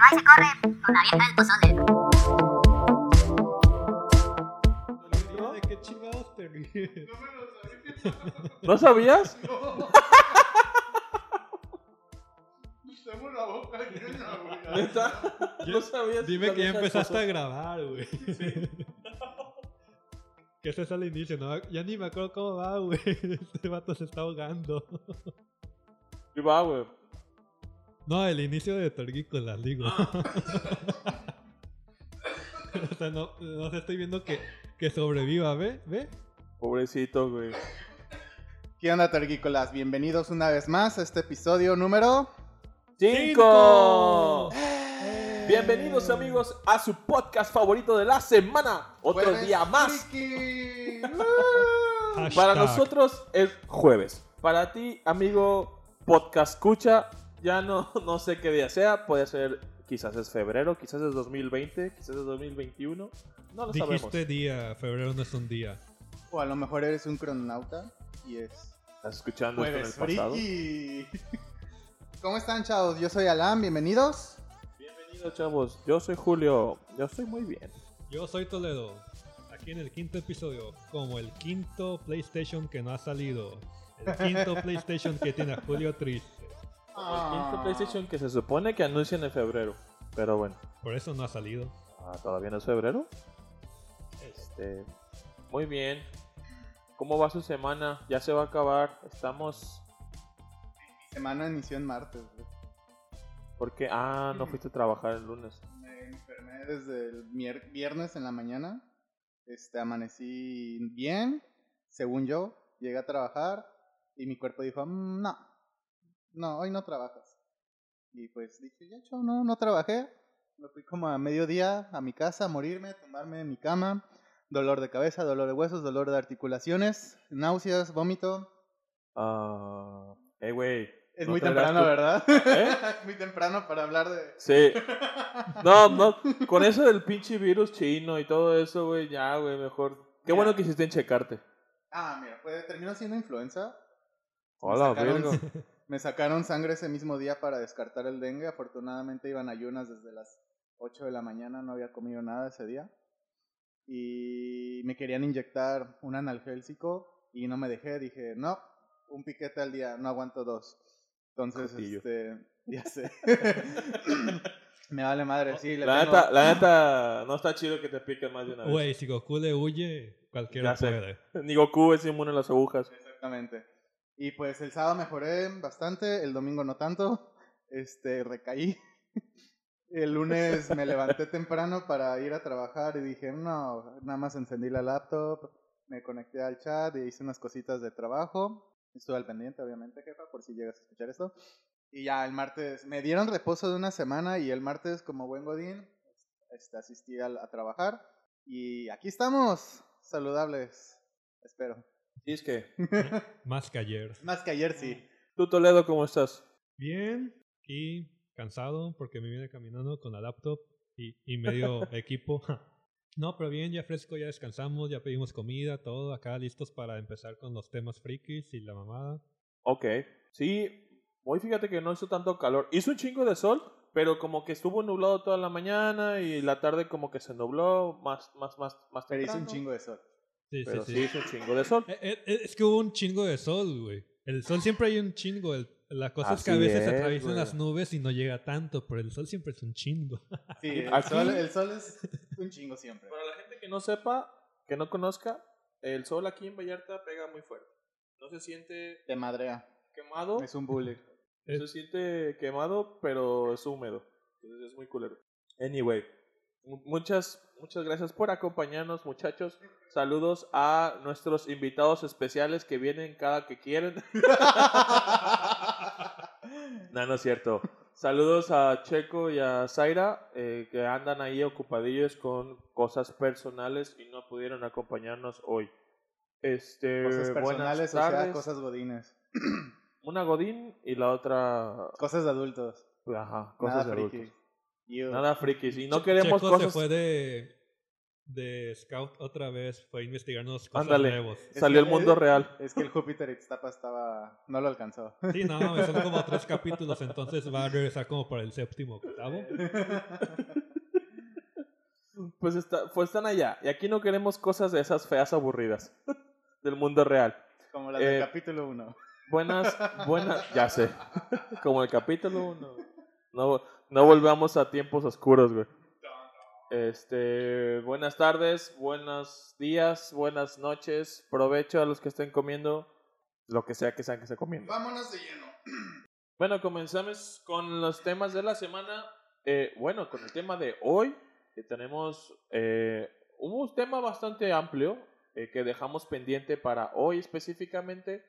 va y se corre con la vieja del pozole. ¿De qué chingados te ríes? ¿No sabías? Tengo la boca llena, güey. ¿No sabías? Dime que ya empezaste a grabar, güey. Que ese es al inicio, ¿no? Ya ni me acuerdo cómo va, güey. Este vato se está ahogando. Sí va, güey. No, el inicio de Tergícolas, digo. Ah. o sea, no, no sé, estoy viendo que, que sobreviva, ¿ve? ¿Ve? Pobrecito, güey. ¿Qué onda, tergícolas? Bienvenidos una vez más a este episodio número... ¡Cinco! Bienvenidos, amigos, a su podcast favorito de la semana. Otro Jueves día más. Para nosotros es jueves. Para ti, amigo podcast escucha, ya no, no sé qué día sea. Puede ser, quizás es febrero, quizás es 2020, quizás es 2021. No lo Dijiste sabemos. día, febrero no es un día. O a lo mejor eres un cronauta y es ¿Estás escuchando esto en el pasado? Friki. ¿Cómo están, chavos? Yo soy Alan, bienvenidos. Bienvenidos, chavos. Yo soy Julio. Yo estoy muy bien. Yo soy Toledo. Aquí en el quinto episodio, como el quinto PlayStation que no ha salido. El quinto PlayStation que tiene a Julio triste. El quinto PlayStation que se supone que anuncian en febrero. Pero bueno. Por eso no ha salido. Ah, ¿Todavía no es febrero? Este. Muy bien. ¿Cómo va su semana? Ya se va a acabar. Estamos. Mi semana inició en martes. güey. porque Ah, no fuiste a trabajar el lunes. Me enfermé desde el viernes en la mañana. Este, amanecí bien, según yo. Llegué a trabajar y mi cuerpo dijo, "Mm, no, no, hoy no trabajas. Y pues dije, ya, chao, no, no trabajé. Me fui como a mediodía a mi casa a morirme, a tomarme en mi cama. Dolor de cabeza, dolor de huesos, dolor de articulaciones, náuseas, vómito. Ah. Eh, güey. Es ¿no muy temprano, tu- ¿verdad? ¿Eh? Es muy temprano para hablar de... Sí. No, no. Con eso del pinche virus chino y todo eso, güey, ya, güey, mejor. Qué Mira. bueno que hiciste en checarte. Ah, mira, pues terminó siendo influenza. Hola, Virgo. Me sacaron sangre ese mismo día para descartar el dengue. Afortunadamente iban ayunas desde las 8 de la mañana, no había comido nada ese día. Y me querían inyectar un analgésico y no me dejé. Dije, no, un piquete al día, no aguanto dos. Entonces, Jotillo. este, ya sé. me vale madre, sí. Le La tengo- neta, la neta, no está chido que te piquen más de una vez. Güey, si Goku le huye, cualquiera puede. Ni Goku es inmune a las agujas. Exactamente. Y pues el sábado mejoré bastante, el domingo no tanto. Este, recaí. El lunes me levanté temprano para ir a trabajar y dije, no, nada más encendí la laptop, me conecté al chat y hice unas cositas de trabajo. Estuve al pendiente, obviamente, jefa, por si llegas a escuchar esto. Y ya el martes me dieron reposo de una semana y el martes, como buen godín, este, asistí a trabajar. Y aquí estamos, saludables, espero. Sí, es que. Más que ayer. Más que ayer, sí. Tú, Toledo, ¿cómo estás? Bien, y cansado porque me vine caminando con la laptop y, y medio equipo. No, pero bien, ya fresco, ya descansamos, ya pedimos comida, todo acá listos para empezar con los temas frikis y la mamada. Ok. Sí, hoy fíjate que no hizo tanto calor. Hizo un chingo de sol, pero como que estuvo nublado toda la mañana y la tarde como que se nubló más, más, más, más Pero hice un chingo de sol. Sí, Pero sí, sí sí. hizo un chingo de sol. Eh, eh, eh, Es que hubo un chingo de sol, güey. El sol siempre hay un chingo. el- la cosa es que a Así veces es, atraviesan güey. las nubes y no llega tanto, pero el sol siempre es un chingo. Sí, el, sol, el sol es un chingo siempre. Para la gente que no sepa, que no conozca, el sol aquí en Vallarta pega muy fuerte. No se siente Te madrea. quemado, Es un bully. no se siente quemado, pero es húmedo. Entonces es muy culero. Anyway, mu- muchas, muchas gracias por acompañarnos, muchachos. Saludos a nuestros invitados especiales que vienen cada que quieren. no, no es cierto. Saludos a Checo y a Zaira, eh, que andan ahí ocupadillos con cosas personales y no pudieron acompañarnos hoy. Este, Cosas buenas personales, o sea, cosas godines. Una Godín y la otra. Cosas de adultos. Ajá, cosas Nada de friki. Nada frikis. Y no queremos Checo cosas. se fue de, de Scout otra vez fue a investigarnos cosas Ándale. nuevos. Es Salió que- el mundo real. Es que el Júpiter Ixtapa estaba... No lo alcanzó. Sí, no, son como tres capítulos, entonces va a regresar como para el séptimo octavo. Pues, está, pues están allá. Y aquí no queremos cosas de esas feas aburridas del mundo real. Como las del Eh, capítulo 1. Buenas, buenas, ya sé. Como el capítulo 1. No, no volvamos a tiempos oscuros, güey. Este, buenas tardes, buenos días, buenas noches. Provecho a los que estén comiendo lo que sea que sean que estén comiendo. Vámonos de lleno. Bueno, comenzamos con los temas de la semana. Eh, bueno, con el tema de hoy, que tenemos eh, un tema bastante amplio eh, que dejamos pendiente para hoy específicamente,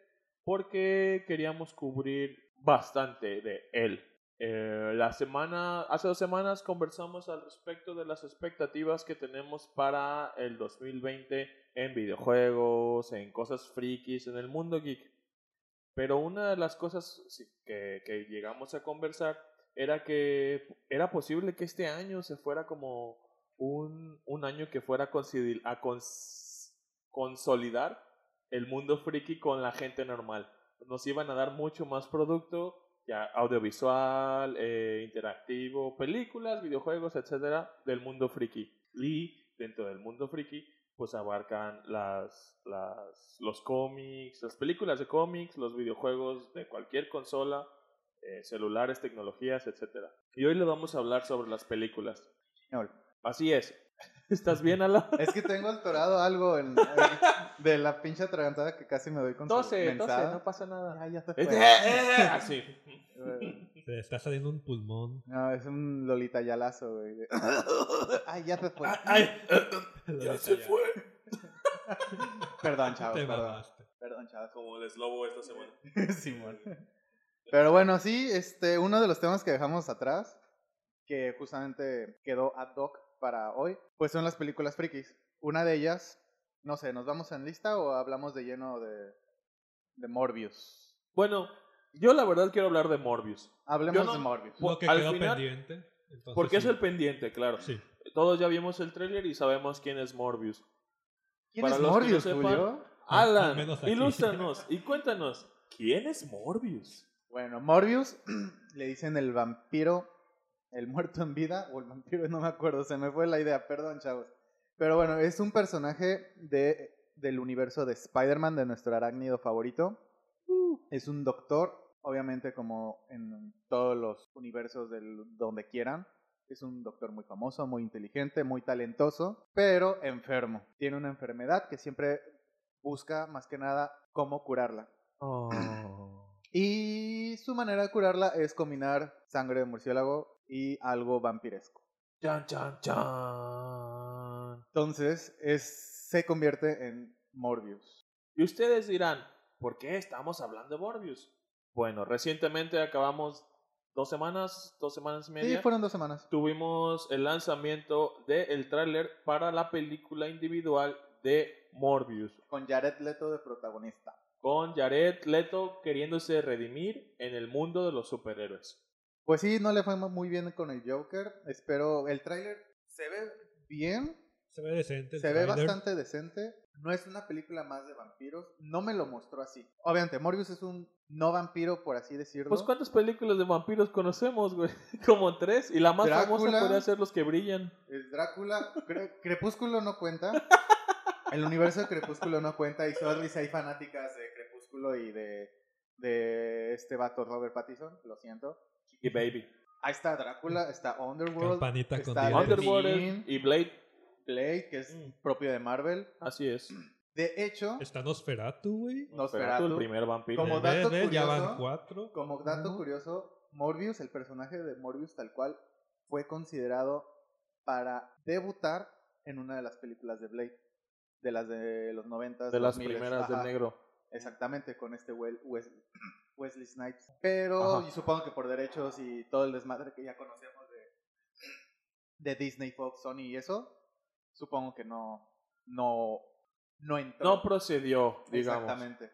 porque queríamos cubrir bastante de él. Eh, la semana, hace dos semanas conversamos al respecto de las expectativas que tenemos para el 2020 en videojuegos, en cosas frikis, en el mundo geek. Pero una de las cosas que, que llegamos a conversar era que era posible que este año se fuera como un, un año que fuera a, a cons- consolidar el mundo friki con la gente normal. Nos iban a dar mucho más producto, ya audiovisual, eh, interactivo, películas, videojuegos, etcétera, del mundo friki. Y dentro del mundo friki, pues abarcan las, las, los cómics, las películas de cómics, los videojuegos de cualquier consola, eh, celulares, tecnologías, etcétera. Y hoy le vamos a hablar sobre las películas. Así es. ¿Estás bien, Ala? Es que tengo atorado algo en, en- de la pinche atragantada que casi me doy con su Tose, tose, no pasa nada. Ya, ya se Eh, fue. eh, eh, Así. Se está saliendo un pulmón. No, es un Lolita Yalazo, güey. de- Ay, ya se fue. Ay, ya se fue. Perdón, chavos, Te perdón. mamaste. Perdón, chavos. Como el eslobo esta semana. Simón. Pero bueno, sí, este, uno de los temas que dejamos atrás, que justamente quedó ad hoc para hoy, pues son las películas frikis. Una de ellas, no sé, ¿nos vamos en lista o hablamos de lleno de, de Morbius? Bueno, yo la verdad quiero hablar de Morbius. Hablemos no- de Morbius. Por- Lo que al quedó final- pendiente. entonces Porque es el pendiente, claro. Sí. Todos ya vimos el tráiler y sabemos quién es Morbius. ¿Quién para es los que no Morbius, sepan- Julio? Alan, ilústranos y cuéntanos, ¿quién es Morbius? Bueno, Morbius le dicen el vampiro, el muerto en vida, o el vampiro, no me acuerdo, se me fue la idea, perdón, chavos. Pero bueno, es un personaje de, del universo de Spider-Man, de nuestro arácnido favorito. Es un doctor, obviamente como en todos los universos del, donde quieran. Es un doctor muy famoso, muy inteligente, muy talentoso, pero enfermo. Tiene una enfermedad que siempre busca más que nada cómo curarla. Y su manera de curarla es combinar sangre de murciélago y algo vampiresco. Chan, chan, chan. Entonces, es, se convierte en Morbius. Y ustedes dirán, ¿por qué estamos hablando de Morbius? Bueno, recientemente acabamos dos semanas, dos semanas y Sí, media. fueron dos semanas. Tuvimos el lanzamiento del tráiler para la película individual de Morbius. Con Jared Leto de protagonista. Con Jared Leto queriéndose redimir en el mundo de los superhéroes. Pues sí, no le fue muy bien con el Joker. Espero, el tráiler se ve bien, Se ve decente. el se ve bastante decente. No es una película más de vampiros. No me lo mostró así. Obviamente, Morbius es un no vampiro, por así decirlo. Pues ¿cuántas películas de vampiros conocemos, güey? Como tres. Y la más famosa podría ser Los que brillan. Es Drácula. Cre- Crepúsculo no cuenta. El universo de Crepúsculo no cuenta. Y sorry si hay fanáticas Crepúsculo y de, de este vato Robert Pattinson. Lo siento. Y Baby. Ahí está Drácula, está Underworld, Campanita está Underworld y Blade. Blade, que es Mm. propio de Marvel. Así es. De hecho, Está Nosferatu, güey. Nosferatu. el primer vampiro. Como dato ya curioso, van cuatro. como dato Ujú. curioso, Morbius, el personaje de Morbius tal cual, fue considerado para debutar en una de las películas de Blade. De las de los 90 de las primeras del negro. Exactamente, con este Wesley Snipes. Pero y supongo que por derechos y todo el desmadre que ya conocemos de, de Disney, Fox, Sony y eso, supongo que no, no, no entró. No procedió, digamos. Exactamente.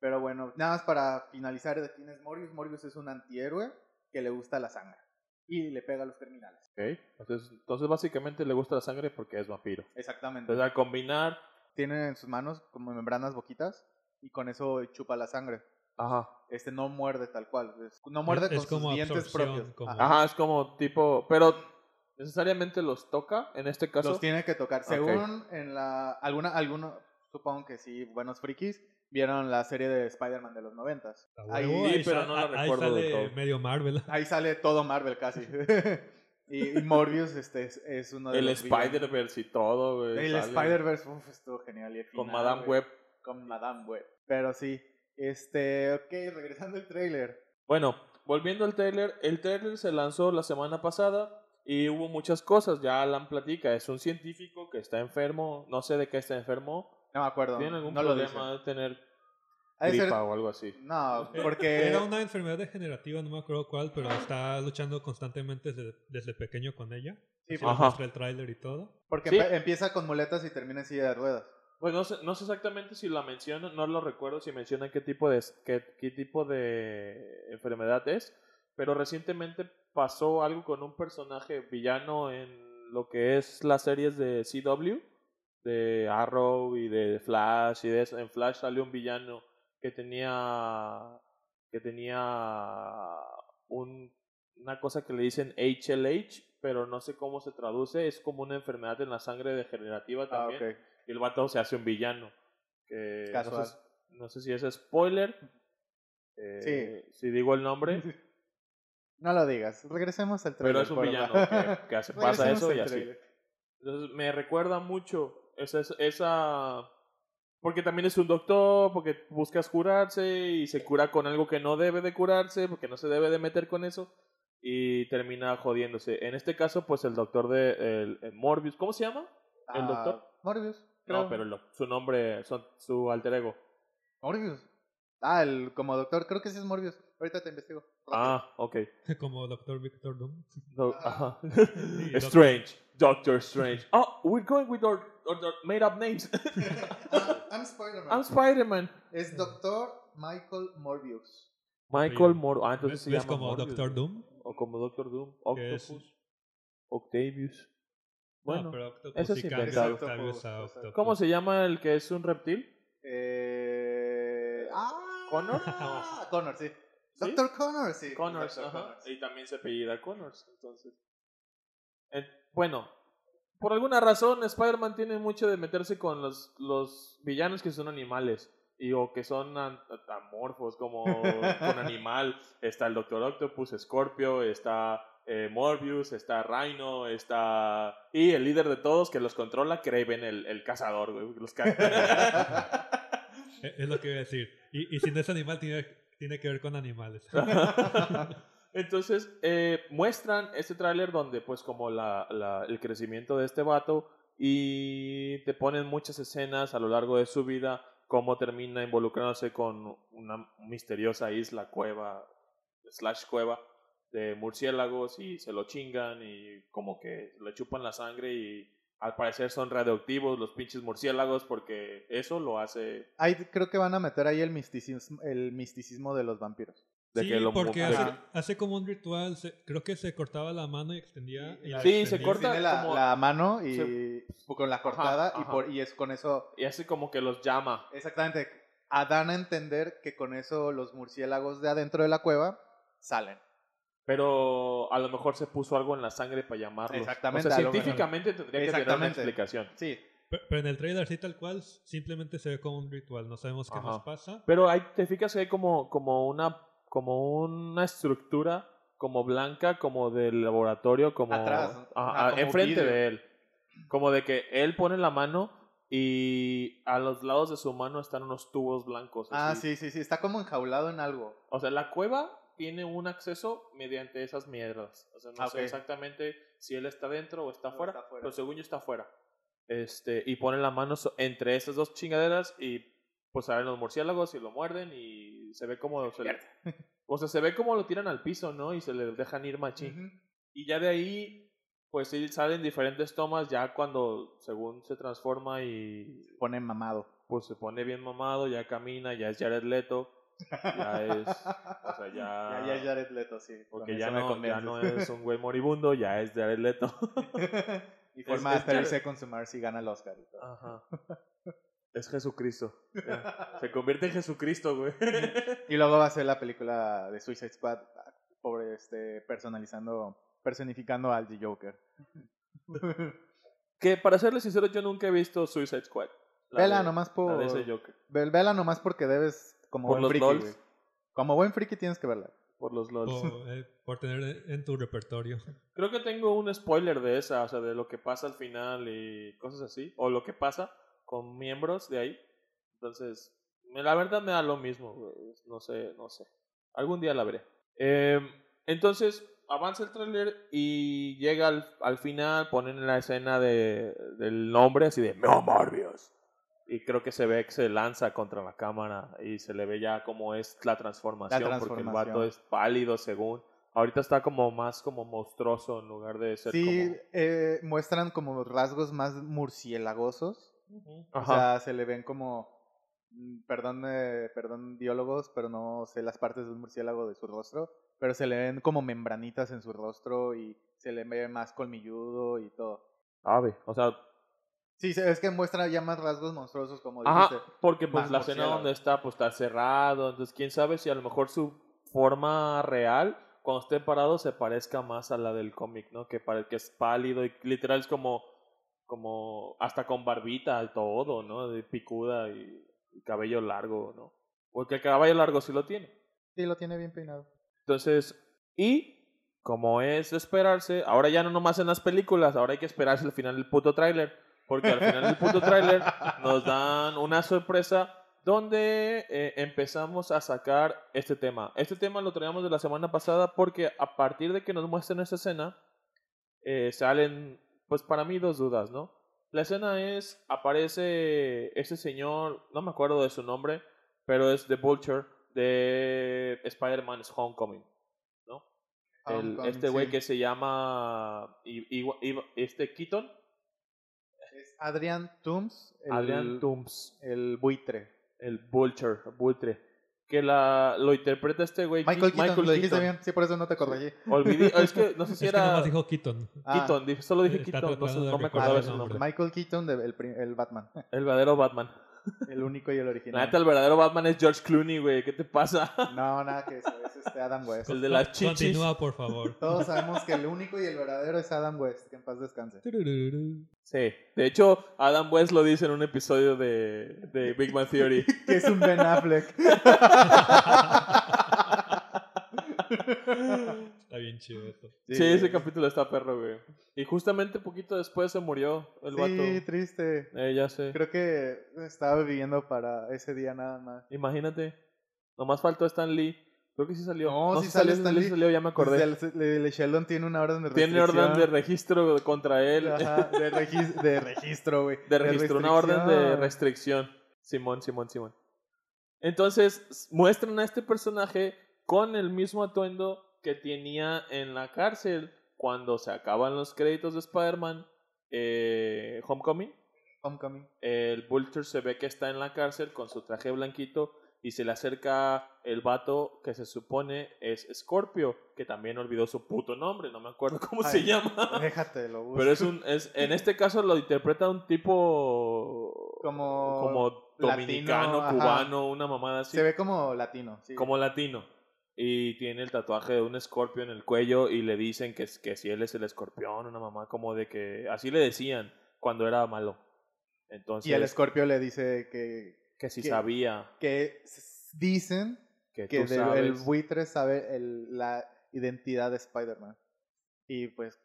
Pero bueno, nada más para finalizar de quién es Morbius. Morbius es un antihéroe que le gusta la sangre. y le pega a los terminales. Ok. Entonces, entonces básicamente le gusta la sangre porque es vampiro. Exactamente. Entonces al combinar... Tiene en sus manos como membranas boquitas y con eso chupa la sangre. Ajá. Este no muerde tal cual. es- no muerde Es- con es como sus dientes propios. como- Ajá. Ajá, es como tipo... Pero necesariamente los toca en este caso. Los tiene que tocar. Según en la. Alguna, alguno, supongo que sí, buenos frikis, vieron la serie de Spider-Man de los noventas. Ahí, huevo, sí, ahí pero sa- no la ahí recuerdo del sale todo. medio Marvel. ahí sale todo Marvel casi. y, y Morbius este, es, es uno de El los villanos. Spider-Verse y todo, güey. El Spider-Verse, uf, estuvo genial. y el Con Madame Web. Con Madame Web. Pero sí. Este, ok, regresando al trailer. Bueno, volviendo al trailer, el trailer se lanzó la semana pasada y hubo muchas cosas. Ya Alan platica, es un científico que está enfermo, no sé de qué está enfermo. No me acuerdo. Tiene algún no problema de tener de ser- gripa o algo así. No, porque. Era una enfermedad degenerativa, no me acuerdo cuál, pero está luchando constantemente desde, desde pequeño con ella. Sí, Así Ajá. muestra el tráiler y todo. Porque Sí. empieza con muletas y termina en silla de ruedas. Pues no sé, no sé exactamente si la mencionan, no lo recuerdo si mencionan qué tipo de qué, qué tipo de enfermedad es, pero recientemente pasó algo con un personaje villano en lo que es las series de CW, de Arrow y de Flash y de eso. En Flash salió un villano que tenía que tenía un, una cosa que le dicen HLH, pero no sé cómo se traduce, es como una enfermedad en la sangre degenerativa Ah, también. Y el vato se hace un villano. Que no Casual. sé, no sé si es spoiler. eh, Si digo el nombre. No lo digas. Regresemos al Pero trailer. es un villano que, que hace, pasa eso y así. Entonces me recuerda mucho esa, esa... Porque también es un doctor, porque buscas curarse y se cura con algo que no debe de curarse, porque no se debe de meter con eso y termina jodiéndose. En este caso, pues el doctor de el- el Morbius, ¿cómo se llama? ¿El Ah, doctor? Morbius. No, pero lo- su nombre, su, su alter ego. Morbius. Ah, el, como doctor, creo que sí es Morbius. Ahorita te investigo. Ah, ok. Como Doctor Victor Doom. No, Ah. ajá. Doctor- Strange. Doctor Strange. Oh, we're going with our, our, our made up names. I'm Spider-Man. I'm Spider-Man. Es doctor Michael Morbius. Michael Moro. Ah, entonces ¿Ves, se ves llama como Morbius, Doctor ¿no? Doom? O como Doctor Doom. Octopus. Octavius. Bueno, no, pero Octopus eso sí a. ¿cómo se llama el que es un reptil? Eh... Ah, ¿Connor? Ah, Connor, sí. ¿Sí? Doctor Connor, sí. Connors, Dr. ajá. Connors. Y también se apellida Connors, entonces. Eh, bueno, por alguna razón Spider-Man tiene mucho de meterse con los, los villanos que son animales. Y o que son amorfos, como con animal. Está el Doctor Octopus, Scorpio, está eh, Morbius, está Rhino, está... Y el líder de todos que los controla, Kraven, el, el cazador, güey. Los ca- Eh, Es lo que iba a decir. Y, y si no es animal, tiene, tiene que ver con animales. Entonces, eh, muestran este tráiler donde, pues, como la, la- el crecimiento de este vato y te ponen muchas escenas a lo largo de su vida, cómo termina involucrándose con una misteriosa isla, cueva, slash cueva de murciélagos y se lo chingan y como que le chupan la sangre y al parecer son radioactivos los pinches murciélagos porque eso lo hace Ahí creo que van a meter ahí el misticismo, el misticismo de los vampiros. de sí, que lo porque hace, como un ritual. se- creo que se cortaba la mano y extendía. y Sí, se corta la, como- la mano y se- con la cortada y, ajá. por, y es con eso y hace como que los llama Exactamente. A dan a entender que con eso los murciélagos de adentro de la cueva salen. Pero a lo mejor se puso algo en la sangre para llamarlos. Exactamente, O sea, científicamente tendría que tener una explicación. Sí. Pe- Pero en el trailer, sí, tal cual, simplemente se ve como un ritual. No sabemos qué Ajá. nos pasa. Pero ahí te fijas que hay como, como una como una estructura como blanca, como del laboratorio, como Atrás, ¿no? Ajá, Ajá, como enfrente vidrio. de él. Como de que él pone la mano y a los lados de su mano están unos tubos blancos. Ah, sí, sí, sí. Está como enjaulado en algo. O sea, la cueva tiene un acceso mediante esas mierdas. O sea, no Ah, sé exactamente si él está dentro o está afuera. pero según yo está afuera. Este, y pone la mano entre esas dos chingaderas y pues salen los murciélagos y lo muerden y se ve como se le- o sea, se ve como lo tiran al piso, ¿no? Y se le dejan ir machín. Ujú. Y ya de ahí pues sí salen diferentes tomas ya cuando según se transforma y Pone mamado. pues se pone bien mamado, ya camina, ya es Jared Leto. Ya es. O sea, ya. Ya, ya es Jared Leto, sí. Porque ya no, ya no es un güey moribundo, ya es Jared Leto. y forma de to Mars y gana el Oscar. y todo. Ajá. Es Jesucristo. Se convierte en Jesucristo, güey. Y luego va a ser la película de Suicide Squad por este personalizando, personificando al The Joker. que para serles sincero, yo nunca he visto Suicide Squad. La Vela de- nomás la por de ese Joker. ve- vela nomás porque debes como Por buen los friki, LOLs. güey. Como buen friki tienes que verla. Por los LOLs. O, eh, por tener en tu repertorio. Creo que tengo un spoiler de esa, o sea, de lo que pasa al final y cosas así. O lo que pasa con miembros de ahí. Entonces, la verdad me da lo mismo, güey. No sé, no sé. Algún día la veré. Eh, entonces, avanza el tráiler y llega al, al final, ponen la escena de, del nombre así de Meo Morbius. Y creo que se ve que se lanza contra la cámara y se le ve ya como es la transformación, porque el transformación. vato es pálido según. Ahorita está como más como monstruoso en lugar de ser Sí, como... eh, muestran como rasgos más murciélagosos. O Ajá. sea, se le ven como, mm, perdón, eh, perdón biólogos, pero no sé las partes de un murciélago de su rostro, pero se le ven como membranitas en su rostro y se le ve más colmilludo y todo. Ave, o sea, Sí, es que muestra ya más rasgos monstruosos como Ajá, dijiste. porque pues más la escena donde está, pues está cerrado, entonces quién sabe si a lo mejor su forma real, cuando esté parado, se parezca más a la del cómic, ¿no? Que parece que es pálido y literal es como, como hasta con barbita y todo, ¿no? De picuda y, y cabello largo, ¿no? Porque el cabello largo sí lo tiene. Sí, lo tiene bien peinado. Entonces, y como es de esperarse, ahora ya no nomás en las películas, ahora hay que esperarse al final del puto tráiler, porque al final del puto tráiler nos dan una sorpresa donde eh, empezamos a sacar este tema. Este tema lo traíamos de la semana pasada porque a partir de que nos muestren esta escena, eh, salen, pues para mí, dos dudas, ¿no? La escena es, aparece ese señor, no me acuerdo de su nombre, pero es The Vulture de Spider-Man's Homecoming, ¿no? El- este güey sí. que se llama este Keaton, Adrian Toomes, el, Adrian el buitre. el Vulture, Vulture, que la, lo interpreta este güey. Michael Ke- Keaton, lo dijiste Keaton. bien, sí, por eso no te corregí. Olvidé, es que no sé si es que era nomás dijo Keaton. Ah, Keaton, dije- solo dije Keaton, no, no me acordaba el su nombre. Michael Keaton, de- el, el Batman. El verdadero Batman. El único y el La original. neta, el verdadero Batman es George Clooney, güey. ¿Qué te pasa? No, nada que eso, es este Adam West. El de las chichis. Continúa, por favor. Todos sabemos que el único y el verdadero es Adam West, que en paz descanse. Sí. De hecho, Adam West lo dice en un episodio de, de Big Bang Theory. Que es un Ben Affleck. Está bien chido eso. Sí, ese capítulo está perro, güey. Y justamente poquito después se murió el Sí, vato. triste. Eh, ya sé. Creo que estaba viviendo para ese día nada más. Imagínate. Nomás faltó Stan Lee. Creo que sí salió. No, sí si sale salió, Stan sí Lee. salió, ya me acordé. El, el- el Sheldon tiene una orden de Tiene restricción. orden de registro contra él. Ajá, de, regis- de registro, güey. De registro, una orden de restricción. Simón, Simón, Simón. Entonces, muestran a este personaje con el mismo atuendo que tenía en la cárcel cuando se acaban los créditos de Spider-Man eh, Homecoming. Homecoming. El Vulture se ve que está en la cárcel con su traje blanquito y se le acerca el vato que se supone es Scorpio, que también olvidó su puto nombre, no me acuerdo cómo se llama. Déjate, lo busco. Pero es un, es, en este caso lo interpreta un tipo Como como dominicano, latino, ajá. cubano, una mamada así, Se ve como latino. sí. como latino. Y tiene el tatuaje de un escorpio en el cuello y le dicen que, que si él es el escorpión, una mamá como de que así le decían cuando era malo. Entonces, Y el Scorpio le dice que, que si que- sabía que dicen que, de- el buitre sabe el- la identidad de Spider-Man. Y pues,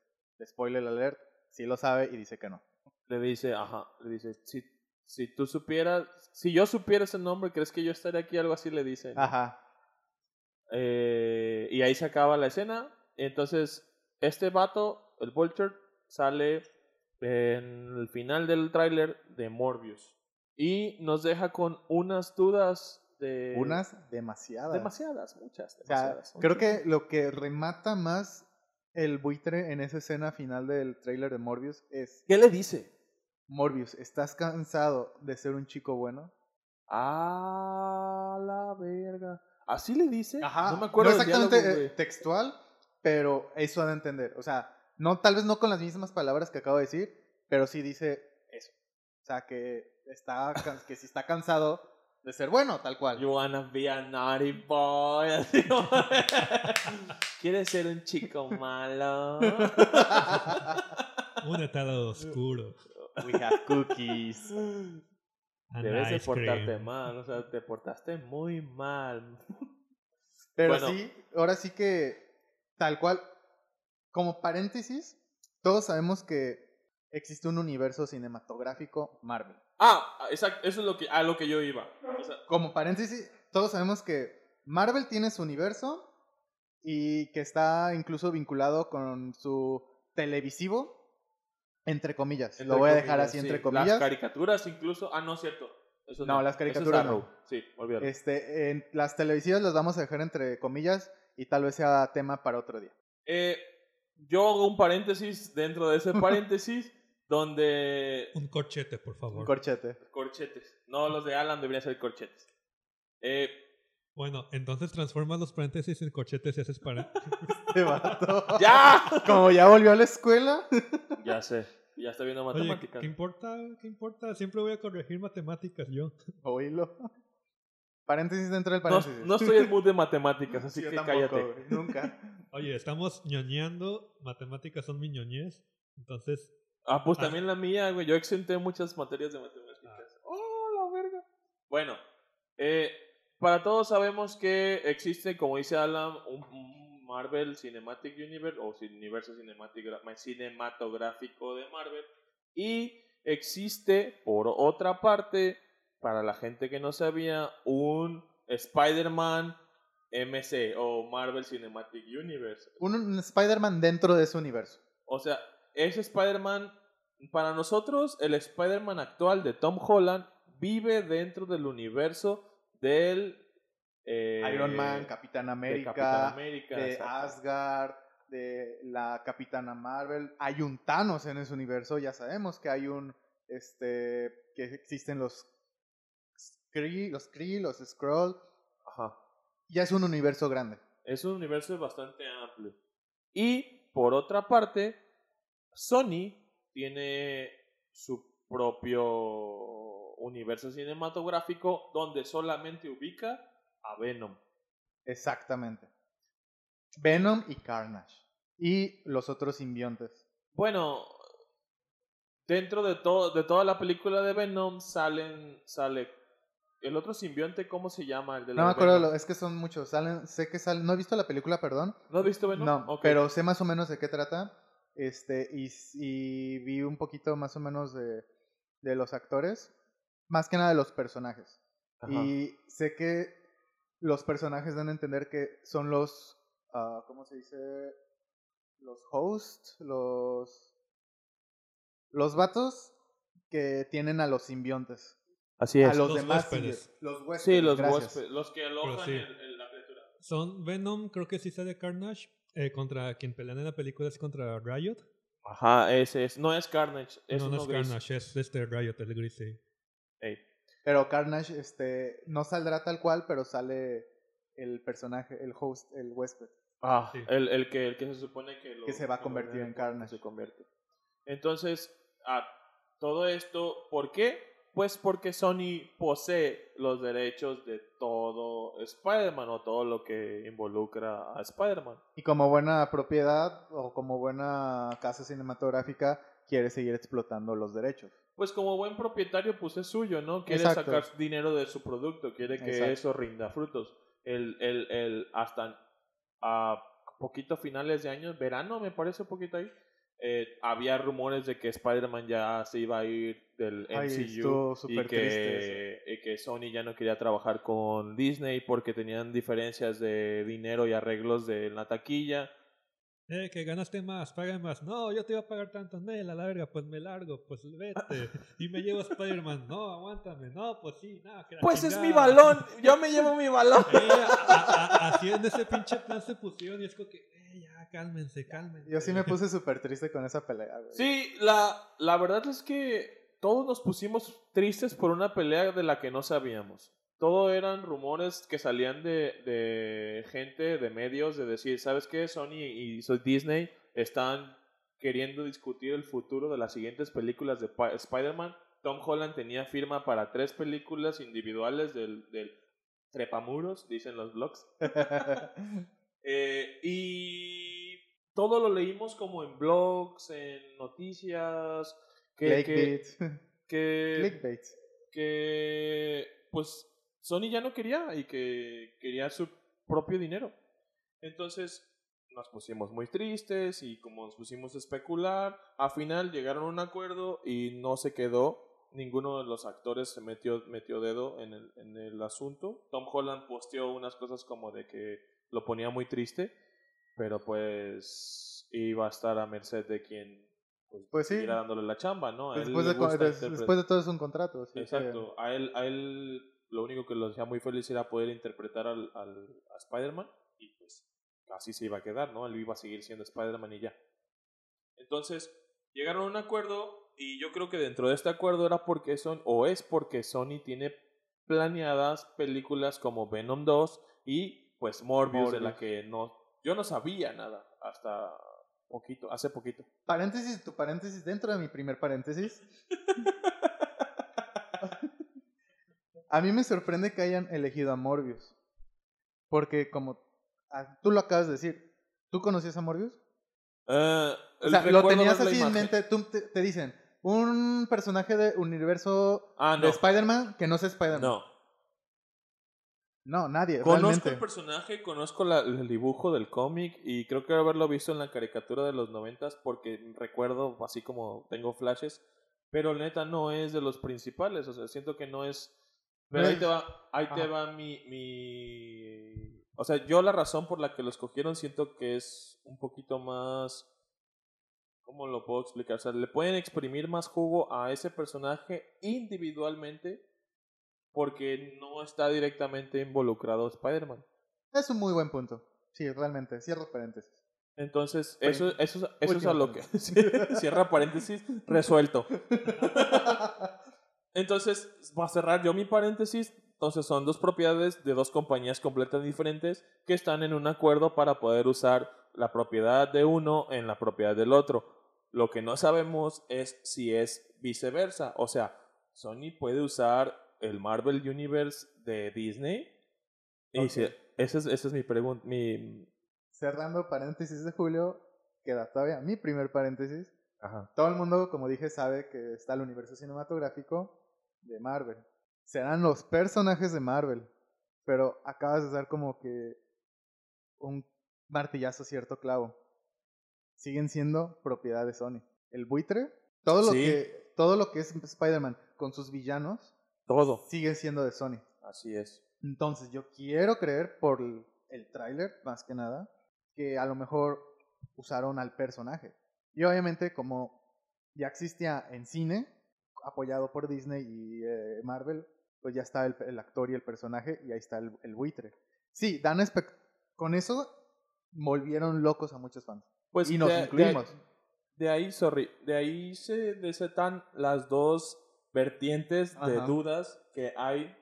spoiler alert, sí lo sabe y dice que no. le dice, ajá, le dice, si, si tú supieras, si yo supiera ese nombre, ¿crees que yo estaría aquí? Algo así le dice. ¿no? Ajá. Eh, y ahí se acaba la escena. Entonces, este vato, el Vulture, sale en el final del tráiler de Morbius. Y nos deja con unas dudas de... Unas demasiadas. Demasiadas, muchas. O sea, demasiadas, creo que lo que remata más el buitre en esa escena final del tráiler de Morbius es ¿Qué le dice? Morbius, ¿estás cansado de ser un chico bueno? A la verga. ¿Así le dice? Ajá. No me acuerdo exactamente diálogo, eh, textual, pero eso de entender. O sea, no, tal vez no con las mismas palabras que acabo de decir, pero sí dice eso. O sea, que está, que sí está cansado de ser bueno, tal cual. You wanna be a naughty boy. ¿Quieres ser un chico malo? Un estado oscuro. We have cookies. An Debes de portarte cream. mal, o sea, te portaste muy mal. Pero Bueno. sí, ahora sí que, tal cual, como paréntesis, todos sabemos que existe un universo cinematográfico Marvel. Ah, exacto, eso es lo que, a lo que yo iba. O sea, Como paréntesis, todos sabemos que Marvel tiene su universo y que está incluso vinculado con su televisivo, entre comillas. entre Lo voy a dejar comillas, así sí. entre Las comillas. caricaturas incluso. Ah, no, cierto. Eso No, las Eso es caricaturas no. Sí, olvídalo. Este, en las televisivas las vamos a dejar entre comillas y tal vez sea tema para otro día. Eh, yo hago un paréntesis dentro de ese paréntesis donde Un corchete, por favor. Un corchete. corchetes. No, los de Alan deberían ser corchetes. Eh, bueno, entonces transformas los paréntesis en corchetes y haces para... Este vato. ¡Ya! Como ya volvió a la escuela. ya sé. Ya está viendo Oye, matemáticas. ¿qué importa? ¿Qué importa? Siempre voy a corregir matemáticas yo. Oílo. Paréntesis dentro del No, paréntesis. no estoy en mood de matemáticas, así Yo que tampoco, cállate. güey, Nunca. Oye, estamos ñoñando, matemáticas son mi ñoñez. Entonces, Ah, pues Ah. también la mía, güey. Yo exenté muchas materias de matemáticas. ¡Oh, la verga! Bueno, eh, para todos sabemos que existe, como dice Alan, un, un Marvel Cinematic Universe o universo cinematográfico de Marvel. Y existe, por otra parte, para la gente que no sabía, un Spider-Man MC o Marvel Cinematic Universe. Un, un Spider-Man dentro de ese universo. O sea, ese Spider-Man, para nosotros, el Spider-Man actual de Tom Holland vive dentro del universo del... eh, Iron Man, Capitán de América, Capitán América, de. Asgard, de la Capitana Marvel. Hay un Thanos en ese universo, ya sabemos que hay un, este, que existen los Kree, los Kree, los Skrull. Ajá. Ya es un universo grande. Es un universo bastante amplio. Y, por otra parte, Sony tiene su propio universo cinematográfico donde solamente ubica a Venom. Exactamente. Venom y Carnage. Y los otros simbiontes. Bueno, dentro de todo de toda la película de Venom salen sale el otro simbionte, ¿cómo se llama? El de la No me acuerdo, es que son muchos. Salen, sé que salen. No he visto la película, perdón. ¿No has visto Venom? No, Ok. pero sé más o menos de qué trata. Este, y, y vi un poquito más o menos de, de los actores. Más que nada de los personajes. Ajá. Y sé que los personajes dan a entender que son los. ah, ¿Cómo se dice? Los hosts, los. Los vatos que tienen a los simbiontes. Así A es. los, Los demás huéspedes. Los huéspedes. sí, los gracias. huéspedes, los que alojan sí. el- el- la criatura. son Venom, creo que sí sale Carnage. eh, contra quien pelean en la película es contra Riot. Ajá, ese es. No es Carnage, es no, no es gris. Carnage, es este Riot, el gris, sí. Ey. Pero Carnage este, no saldrá tal cual, pero sale el personaje, el host, el huésped. Ah, Sí. el, el que, el que se supone que, lo- Que se va a convertir en Carnage. Se convierte. Entonces, a todo esto, ¿por qué? Pues porque Sony posee los derechos de todo Spider-Man o todo lo que involucra a Spider-Man. Y como buena propiedad o como buena casa cinematográfica, quiere seguir explotando los derechos. Pues como buen propietario, pues es suyo, ¿no? Quiere Exacto. sacar dinero de su producto, quiere que Exacto. eso rinda frutos. El, el, el, hasta a poquito finales de año, verano me parece un poquito ahí, eh, había rumores de que Spider-Man ya se iba a ir del Ay, MCU estuvo y que, y que Sony ya no quería trabajar con Disney porque tenían diferencias de dinero y arreglos de la taquilla. Eh, que ganaste más, paga más. No, yo te iba a pagar tanto. Nel, a la verga, pues me largo, pues vete. Y me llevo Spider-Man. No, aguántame. No, pues sí, nada. la Pues es mi balón, yo me llevo mi balón. Eh, a- a- a- así en ese pinche plan se pusieron y es como que, eh, ya, cálmense, cálmense. Yo sí me puse súper triste con esa pelea, güey. Sí, la, la verdad es que todos nos pusimos tristes por una pelea de la que no sabíamos. Todo eran rumores que salían de, de gente, de medios, de decir, ¿sabes qué? Sony y Disney están queriendo discutir el futuro de las siguientes películas de Spider-Man. Tom Holland tenía firma para tres películas individuales del, del trepamuros, dicen los blogs. Eh, y todo lo leímos como en blogs, en noticias, que, que, Clickbait. que, Clickbait. que, pues Sony ya no quería y que quería su propio dinero. Entonces nos pusimos muy tristes y como nos pusimos a especular, al final llegaron a un acuerdo y no se quedó. Ninguno de los actores se metió, metió dedo en el, en el asunto. Tom Holland posteó unas cosas como de que lo ponía muy triste, pero pues iba a estar a merced de quien pues, Pues sí. dándole la chamba, ¿no? A él Después le de, después todo es un contrato. que- Exacto. A él, a él lo único que lo hacía muy feliz era poder interpretar al, al- a Spider-Man y pues así se iba a quedar, ¿no? Él iba a seguir siendo Spider-Man y ya. Entonces, llegaron a un acuerdo y yo creo que dentro de este acuerdo era porque son, o es porque Sony tiene planeadas películas como Venom 2 y pues Morbius, de la Morbius. que no, yo no sabía nada hasta poquito, hace poquito. Paréntesis, tu paréntesis dentro de mi primer paréntesis. a mí me sorprende que hayan elegido a Morbius. Porque como ah, tú lo acabas de decir, ¿tú conocías a Morbius? Eh, O sea, lo tenías así en mente, tú te, te dicen, un personaje de universo Ah, no. de Spider-Man que no sea Spider-Man. No. No, nadie, Conozco realmente. el personaje, conozco la- el dibujo del cómic y creo que haberlo visto en la caricatura de los noventas porque recuerdo así como tengo flashes, pero neta no es de los principales, o sea, siento que no es... Pero ahí es- te va, ahí te va mi, mi... O sea, yo la razón por la que lo escogieron siento que es un poquito más... ¿Cómo lo puedo explicar? O sea, le pueden exprimir más jugo a ese personaje individualmente porque no está directamente involucrado Spider-Man. Es un muy buen punto. Sí, realmente. Cierro paréntesis. Entonces, eso, eso, es- eso es a lo que... cierra paréntesis, resuelto. Entonces, va a cerrar yo mi paréntesis. Entonces, son dos propiedades de dos compañías completamente diferentes que están en un acuerdo para poder usar la propiedad de uno en la propiedad del otro. Lo que no sabemos es si es viceversa. O sea, Sony puede usar el Marvel Universe de Disney. Y Ok. si- esa es, esa es mi pregunta. Mi... Cerrando paréntesis de Julio, queda todavía mi primer paréntesis. Ajá. Todo el mundo, como dije, sabe que está el universo cinematográfico de Marvel. Serán los personajes de Marvel. Pero acabas de dar como que un martillazo cierto clavo. Siguen siendo propiedad de Sony. El buitre, todo lo Sí. que todo lo que es Spider-Man con sus villanos Todo. sigue siendo de Sony. Así es. Entonces, yo quiero creer por el, el tráiler, más que nada, que a lo mejor usaron al personaje. Y obviamente, como ya existía en cine, apoyado por Disney y eh, Marvel, pues ya está el, el actor y el personaje, y ahí está el, el buitre. Sí, dan con eso volvieron locos a muchos fans. Pues y nos de- de- incluimos. De, ahí, sorry, de ahí se desetan las dos vertientes de Ajá. dudas que hay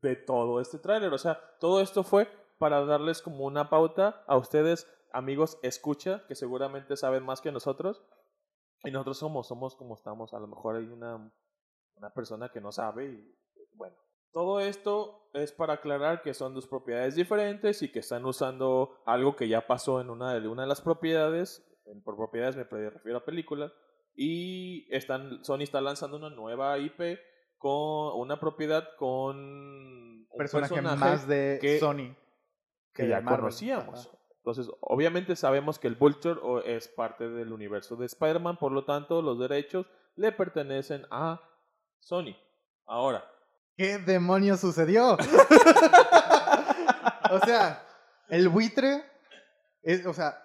de todo este tráiler. O sea, todo esto fue para darles como una pauta a ustedes, amigos, escucha, que seguramente saben más que nosotros. Y nosotros somos, somos como estamos. A lo mejor hay una, una persona que no sabe y bueno. Todo esto es para aclarar que son dos propiedades diferentes y que están usando algo que ya pasó en una de, una de las propiedades. En- Por propiedades me refiero a películas. Y están, Sony está lanzando una nueva IP con una propiedad con un Personaje, más de que- Sony. que ya Marvel. conocíamos. Ajá. Entonces, obviamente sabemos que el Vulture es parte del universo de Spider-Man, por lo tanto, los derechos le pertenecen a Sony. Ahora, ¿Qué demonios sucedió? o sea, el buitre es, o sea,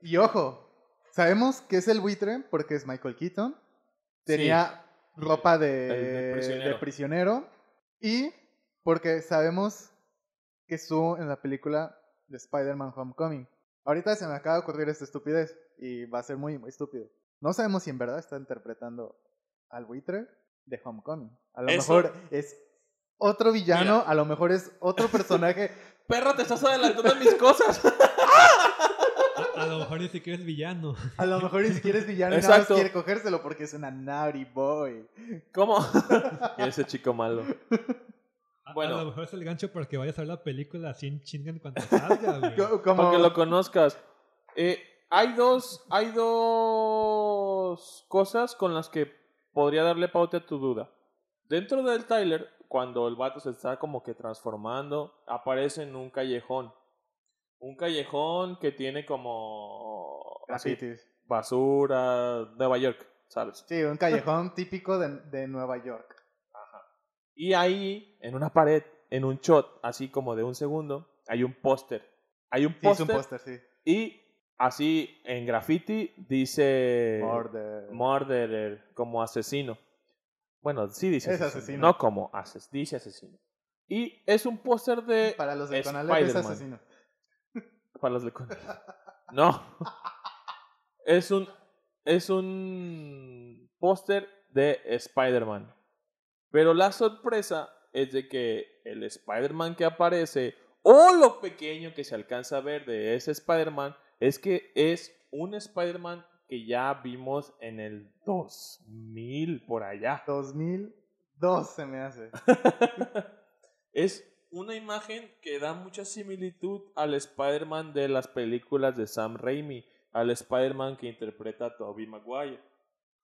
y ojo, sabemos que es el buitre porque es Michael Keaton. Tenía ropa de, El- prisionero. de prisionero y porque sabemos que estuvo en la película de Spider-Man Homecoming. Ahorita se me acaba de ocurrir esta estupidez y va a ser muy, muy estúpido. No sabemos si en verdad está interpretando al buitre de Homecoming. A lo Eso- mejor es otro villano, a lo mejor es otro personaje. Perro, te estás adelantando mis cosas. A, a lo mejor ni siquiera es villano. A lo mejor ni siquiera es villano y nada más quiere cogérselo porque es una naughty boy. ¿Cómo? Ese chico malo. A- Bueno. A lo mejor es el gancho para que vayas a ver la película así en chinga en cuanto salga, güey. Para que lo conozcas. Eh, hay dos, hay dos cosas con las que podría darle pauta a tu duda. Dentro del Tyler, cuando el vato se está como que transformando, aparece en un callejón. Un callejón que tiene como así, basura, Nueva York, ¿sabes? Sí, un callejón típico de, de Nueva York. Y ahí, en una pared, en un shot, así como de un segundo, hay un póster. Hay un Sí, es un póster póster, sí. y así en graffiti dice Murder. murderer como asesino. Bueno, sí dice Es asesino, asesino. no como ases, dice asesino. Y es un póster de Para los de Conalep es asesino. para los de Con- No. Es un es un póster de Spider-Man. Pero la sorpresa es de que el Spider-Man que aparece o lo pequeño que se alcanza a ver de ese Spider-Man es que es un Spider-Man que ya vimos en el 2000 por allá. 2002 se me hace. es una imagen que da mucha similitud al Spider-Man de las películas de Sam Raimi, al Spider-Man que interpreta a Tobey Maguire.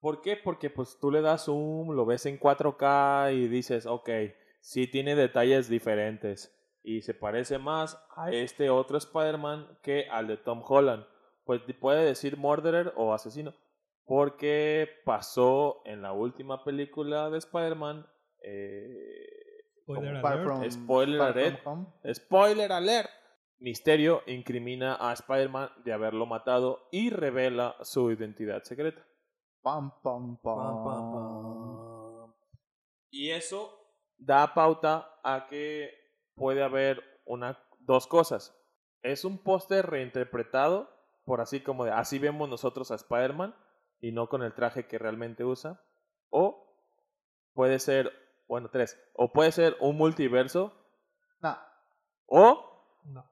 ¿Por qué? Porque pues tú le das zoom, lo ves en 4K y dices, ok, sí tiene detalles diferentes y se parece más a este otro Spider-Man que al de Tom Holland. Pues puede decir murderer o asesino. Porque pasó en la última película de Spider-Man. eh, Spoiler alert. from- Spoiler alert. Spoiler alert. Misterio incrimina a Spider-Man de haberlo matado y revela su identidad secreta. Pam, pam, pam. Y eso da pauta a que puede haber una, dos cosas. Es un póster reinterpretado, por así como de así vemos nosotros a Spider-Man y no con el traje que realmente usa. O puede ser, bueno, tres. O puede ser un multiverso. No, O, No.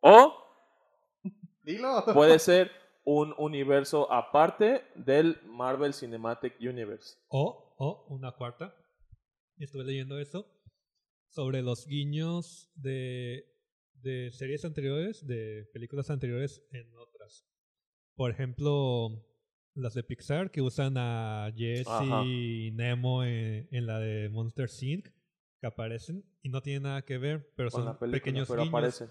o dilo. puede ser un universo aparte del Marvel Cinematic Universe. O, o, una cuarta. Estuve leyendo eso. Sobre los guiños de, de series anteriores, de películas anteriores en otras. Por ejemplo, las de Pixar que usan a Jesse Ajá. y Nemo en, en la de Monster Inc. que aparecen y no tienen nada que ver, pero Con son película, pequeños pero guiños. aparecen.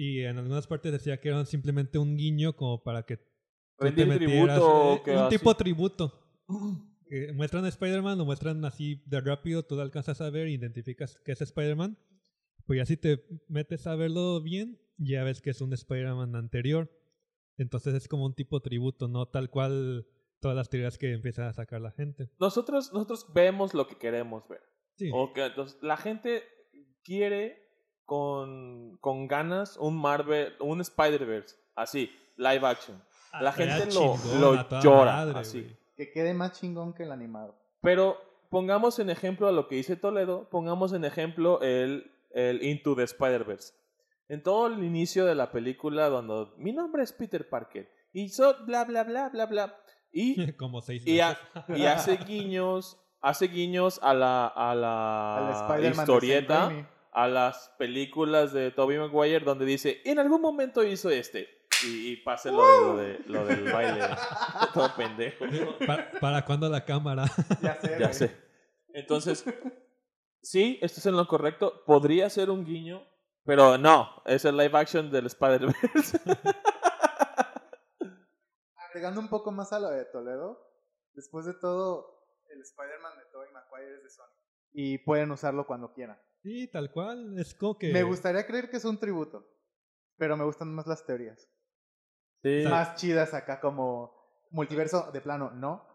Y en algunas partes decía que eran simplemente un guiño como para que tú te metieras, tributo, eh, un así. tipo tributo. Que muestran a Spider-Man, lo muestran así de rápido, tú lo alcanzas a ver, identificas que es Spider-Man. Pues ya si te metes a verlo bien, ya ves que es un Spider-Man anterior. Entonces es como un tipo tributo, no tal cual todas las teorías que empieza a sacar la gente. Nosotros, nosotros vemos lo que queremos ver. Sí. O que, entonces, la gente quiere con, con ganas un Marvel, un Spider-Verse, así, live action. la Estaría gente lo- lo a llora, madre, así. Que quede más chingón que el animado. Pero pongamos en ejemplo a lo que dice Toledo, pongamos en ejemplo el, el Into the Spider-Verse. En todo el inicio de la película, donde mi nombre es Peter Parker, y so, bla, bla, bla, bla, bla, y, Como seis y, ha- y hace guiños, hace guiños a la, a la historieta. A las películas de Tobey Maguire, donde dice, en algún momento hizo este, y, y pase lo, de, lo, de, lo del baile, todo pendejo. Pa- ¿Para cuándo la cámara? Ya sé, Ya güey. sé. Entonces, sí, esto es en lo correcto. Podría ser un guiño, pero no, es el live action del Spider-Verse. Agregando un poco más a lo de Toledo, después de todo, el Spider-Man de Tobey Maguire es de Sony. Y pueden usarlo cuando quieran. Sí, tal cual. Es como que. Me gustaría creer que es un tributo, pero me gustan más las teorías. Sí. Más chidas acá como multiverso de plano, no.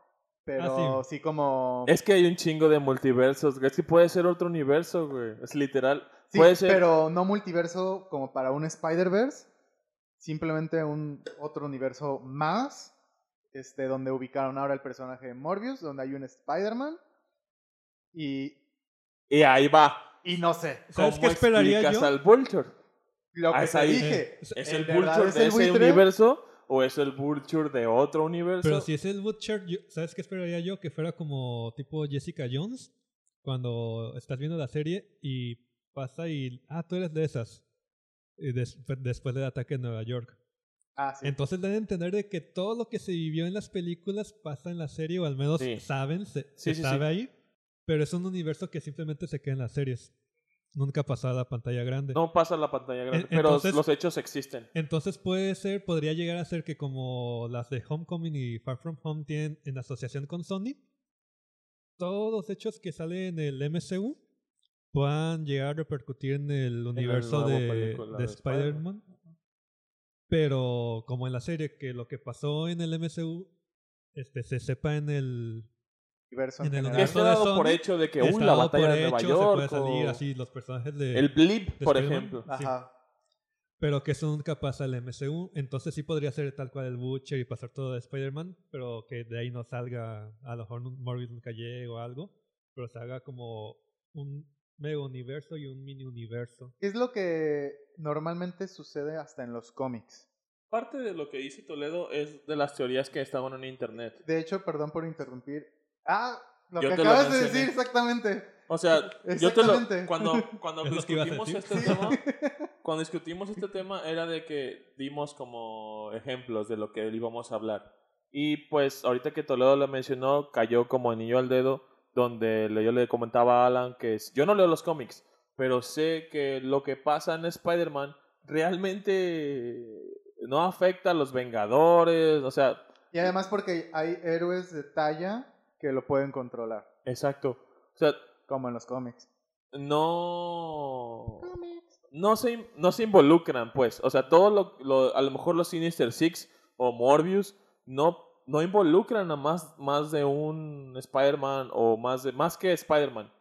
Pero Ah, sí. como... Es que hay un chingo de multiversos. güey. Es que puede ser otro universo, güey. Es literal. Sí, puede ser. pero no multiverso como para un Spider-Verse. Simplemente un otro universo más este, donde ubicaron ahora el personaje de Morbius, donde hay un Spider-Man. Y, Y ahí va. Y no sé. ¿Sabes ¿Cómo qué esperaría explicas yo? al Vulture? Lo Ah, que te dije. ¿Es ¿En el Vulture de ese buitre? universo o es el Vulture de otro universo? Pero si es el Butcher, yo- ¿sabes qué esperaría yo? Que fuera como tipo Jessica Jones, cuando estás viendo la serie y pasa y, ah, tú eres de esas, y des- después del ataque en Nueva York. Ah, sí. Entonces deben entender de que todo lo que se vivió en las películas pasa en la serie, o al menos Sí. saben, se, Sí, se sí, sabe sí. ahí, pero es un universo que simplemente se queda en las series. Nunca pasa a la pantalla grande. No pasa la pantalla grande, En- pero entonces- los hechos existen. Entonces puede ser, podría llegar a ser que como las de Homecoming y Far From Home tienen en asociación con Sony, todos los hechos que salen en el MCU puedan llegar a repercutir en el universo de. Spider-Man. Pero como en la serie, que lo que pasó en el MCU este, se sepa en el... Universo en el general. De dado por Sony, hecho de que está un la batalla por de Nueva York se puede salir o así los personajes de... el blip, de por ejemplo. sí. Ajá. Pero que eso nunca pasa el MCU. Entonces sí podría ser tal cual el Butcher y pasar todo de Spider-Man, pero que de ahí no salga, a lo mejor un Morbius nunca llegue o algo, pero se haga como un mega universo y un mini universo. ¿Qué es lo que normalmente sucede hasta en los cómics? Parte de lo que dice Toledo es de las teorías que estaban en internet. De hecho, perdón por interrumpir. Ah, lo Yo que te lo acabas de decir exactamente. O sea, yo te lo cuando cuando discutimos este tema, cuando discutimos este tema era de que dimos como ejemplos de lo que íbamos a hablar. Y pues ahorita que Toledo lo mencionó, cayó como anillo al dedo donde yo le comentaba a Alan que es- yo no leo los cómics, pero sé que lo que pasa en Spider-Man realmente no afecta a los Vengadores, o sea, Y además porque hay héroes de talla que lo pueden controlar, exacto. O sea, como en los cómics. no no se no se involucran pues. O sea todo lo, lo- a lo mejor los Sinister Six o Morbius no no involucran a más más de un Spider-Man o más de más que Spider-Man.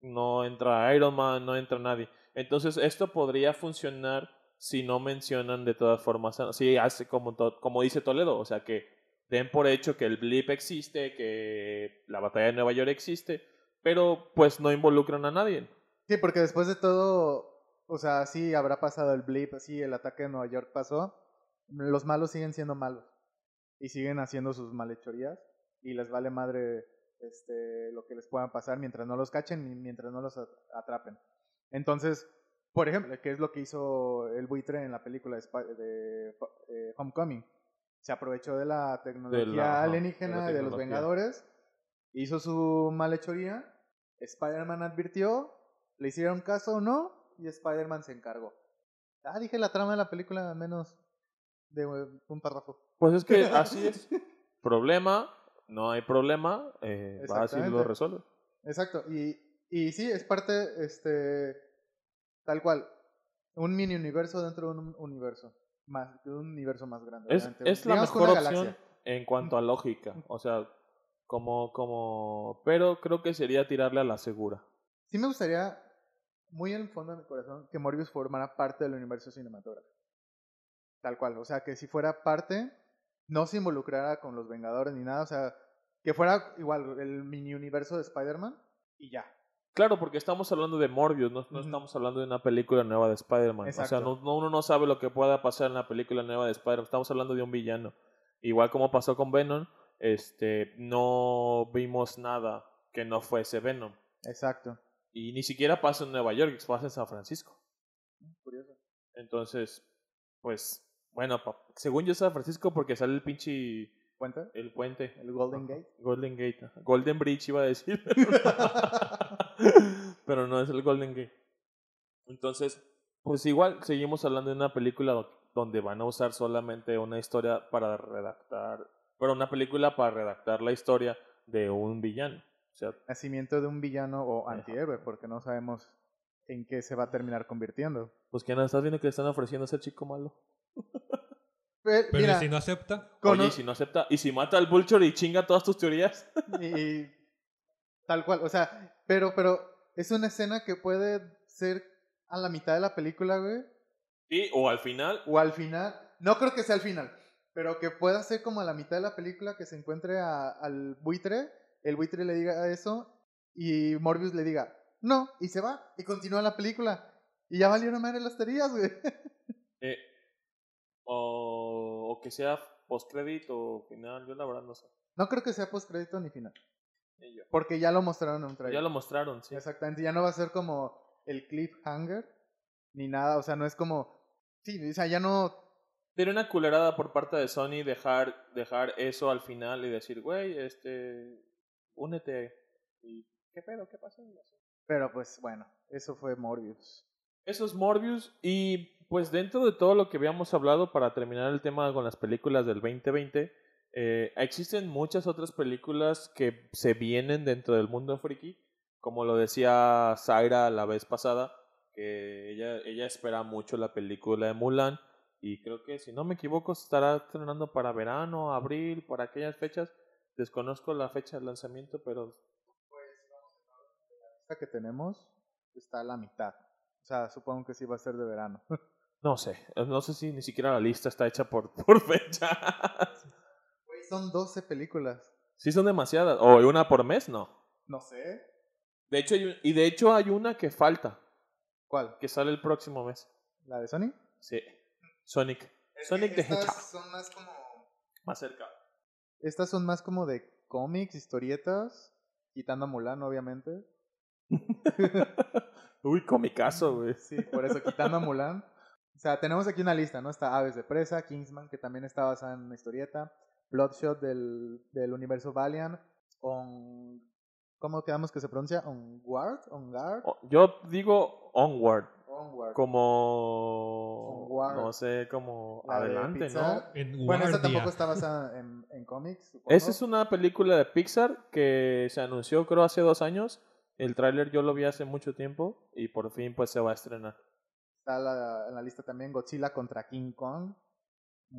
No entra Iron Man no entra nadie. Entonces esto podría funcionar si no mencionan de todas formas si hace como to- como dice Toledo o sea que den por hecho que el blip existe que la batalla de Nueva York existe pero pues no involucran a nadie Sí, porque después de todo, o sea, sí habrá pasado el blip, sí, el ataque de Nueva York pasó. Los malos siguen siendo malos y siguen haciendo sus malhechorías y les vale madre este, lo que les puedan pasar mientras no los cachen y mientras no los at- atrapen. Entonces, por ejemplo, ¿qué es lo que hizo el buitre en la película de, eh, Homecoming? Se aprovechó de la tecnología de la alienígena y de los. Vengadores, hizo su malhechoría, Spider-Man advirtió, le hicieron caso o no, y Spider-Man se encargó. Ah, dije la trama de la película en menos de un párrafo. Pues es que así es. Problema, no hay problema, eh, vas y lo resuelve. Exacto, y, y sí, es parte, este, tal cual, un mini universo dentro de un universo, más, de un universo más grande. Es, es la mejor opción en cuanto a lógica. O sea, como, como. Pero creo que sería tirarle a la segura. Sí me gustaría, muy en el fondo de mi corazón, que Morbius formara parte del universo cinematográfico. Tal cual, o sea, que si fuera parte, no se involucrara con los Vengadores ni nada, o sea, que fuera igual el mini universo de Spider-Man y ya. Claro, porque estamos hablando de Morbius, no, estamos hablando de una película nueva de Spider-Man. O sea, no, no- uno no sabe lo que pueda pasar en la película nueva de Spider-Man. Estamos hablando de un villano. Igual como pasó con Venom, este, no vimos nada que no fuese Venom. Exacto. Y ni siquiera pasa en Nueva York, pasa en San Francisco. Curioso. Entonces, pues, bueno, pa- según yo San Francisco porque sale el pinche, ¿Cuenta? el puente. El Golden Gate. Golden Gate. Golden Bridge iba a decir. Pero no es el Golden Gate. Entonces, pues igual seguimos hablando de una película do- donde van a usar solamente una historia para redactar, pero una película para redactar la historia de un villano. O sea, Nacimiento de un villano o antihéroe, porque no sabemos en qué se va a terminar convirtiendo. pues que no estás viendo que le están ofreciendo a ese chico malo. Pe- Pero mira, ¿y si no acepta, Oye, y si no acepta, y si mata al Vulture y chinga todas tus teorías. y, y tal cual, o sea, pero, pero es una escena que puede ser a la mitad de la película, güey, Sí, o al final, o al final. No creo que sea al final, Pero que pueda ser como a la mitad de la película que se encuentre a- al buitre, el buitre le diga eso y Morbius le diga, no, y se va, y continúa la película. Y ya valieron madre las teorías, güey. Eh, o, o que sea postcrédito o final, yo la verdad no sé. No creo que sea postcrédito ni final. Porque ya lo mostraron en un trailer. Ya lo mostraron, sí. Exactamente, ya no va a ser como el cliffhanger ni nada, o sea, no es como sí, o sea, ya no Tiene una culerada por parte de Sony dejar, dejar eso al final y decir, güey, este, únete. ¿Y qué pedo? ¿Qué pasó? Pero pues bueno, eso fue Morbius. Eso es Morbius y pues dentro de todo lo que habíamos hablado para terminar el tema con las películas del 2020, eh, existen muchas otras películas que se vienen dentro del mundo friki, como lo decía Zaira la vez pasada, que ella, ella espera mucho la película de Mulan y creo que si no me equivoco estará estrenando para verano, abril, para aquellas fechas. Desconozco la fecha de lanzamiento, pero Esta que tenemos está a la mitad. O sea, supongo que sí va a ser de verano. no sé, no sé si ni siquiera la lista está hecha por, por fecha. Son 12 películas. Sí son demasiadas. O una por mes, no. No sé. De hecho, hay un- y de hecho hay una que falta, ¿Cuál? que sale el próximo mes. ¿La de Sony? Sí. Sonic. Sonic the Hedgehog. son más como Más cerca. Estas son más como de cómics, historietas, quitando a Mulan, obviamente. Uy, comicazo, güey. Sí, por eso, quitando a Mulan. O sea, tenemos aquí una lista, ¿no? Está Aves de Presa, Kingsman, que también está basada en una historieta, Bloodshot del, del universo Valiant, On... ¿Cómo quedamos que se pronuncia? ¿Onward? ¿Onguard? Yo digo onward. Onward. Como. Onward. No sé, como La de adelante, ¿no? Bueno, esta tampoco está basada en, en cómics. Esa es una película de Pixar que se anunció, creo, hace dos años. El tráiler yo lo vi hace mucho tiempo y por fin, pues se va a estrenar. Está la- en la lista también Godzilla contra King Kong.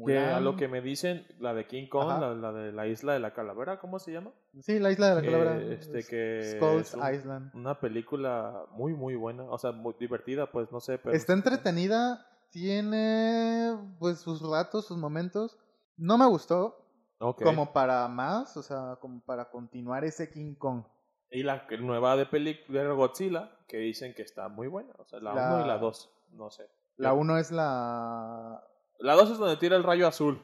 Que a lo que me dicen, la de King Kong, la, la de la isla de la calavera, ¿cómo se llama? Sí, la isla de la calavera. este, Es que Skulls es un- Island. Una película muy, muy buena. O sea, muy divertida, pues no sé. Pero Está entretenida, tiene pues sus ratos, sus momentos. No me gustó como para más, o sea, como para continuar ese King Kong. Y la nueva de película de Godzilla, que dicen que está muy buena. O sea, la La- 1 y la 2. No sé. La uno es la... La 2 es donde tira el rayo azul.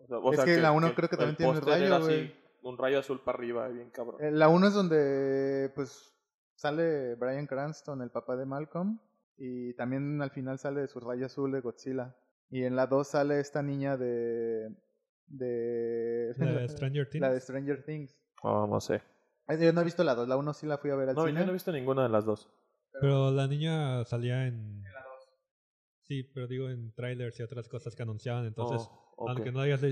O sea, o Es sea que la uno creo que también tiene rayo, era güey. así, un rayo azul para arriba, bien cabrón. eh, La uno es donde pues sale Brian Cranston, el papá de Malcolm. Y también al final sale su rayo azul de Godzilla. Y en la dos sale esta niña de... De... La de Stranger Things. la de Stranger Things. Oh, no sé. Yo no he visto la 2, la 1 sí la fui a ver al No, cine. yo no he visto ninguna de las dos. Pero la niña salía en... Sí, pero digo en trailers y otras cosas que anunciaban. Entonces, Oh, ok. aunque, no hayas,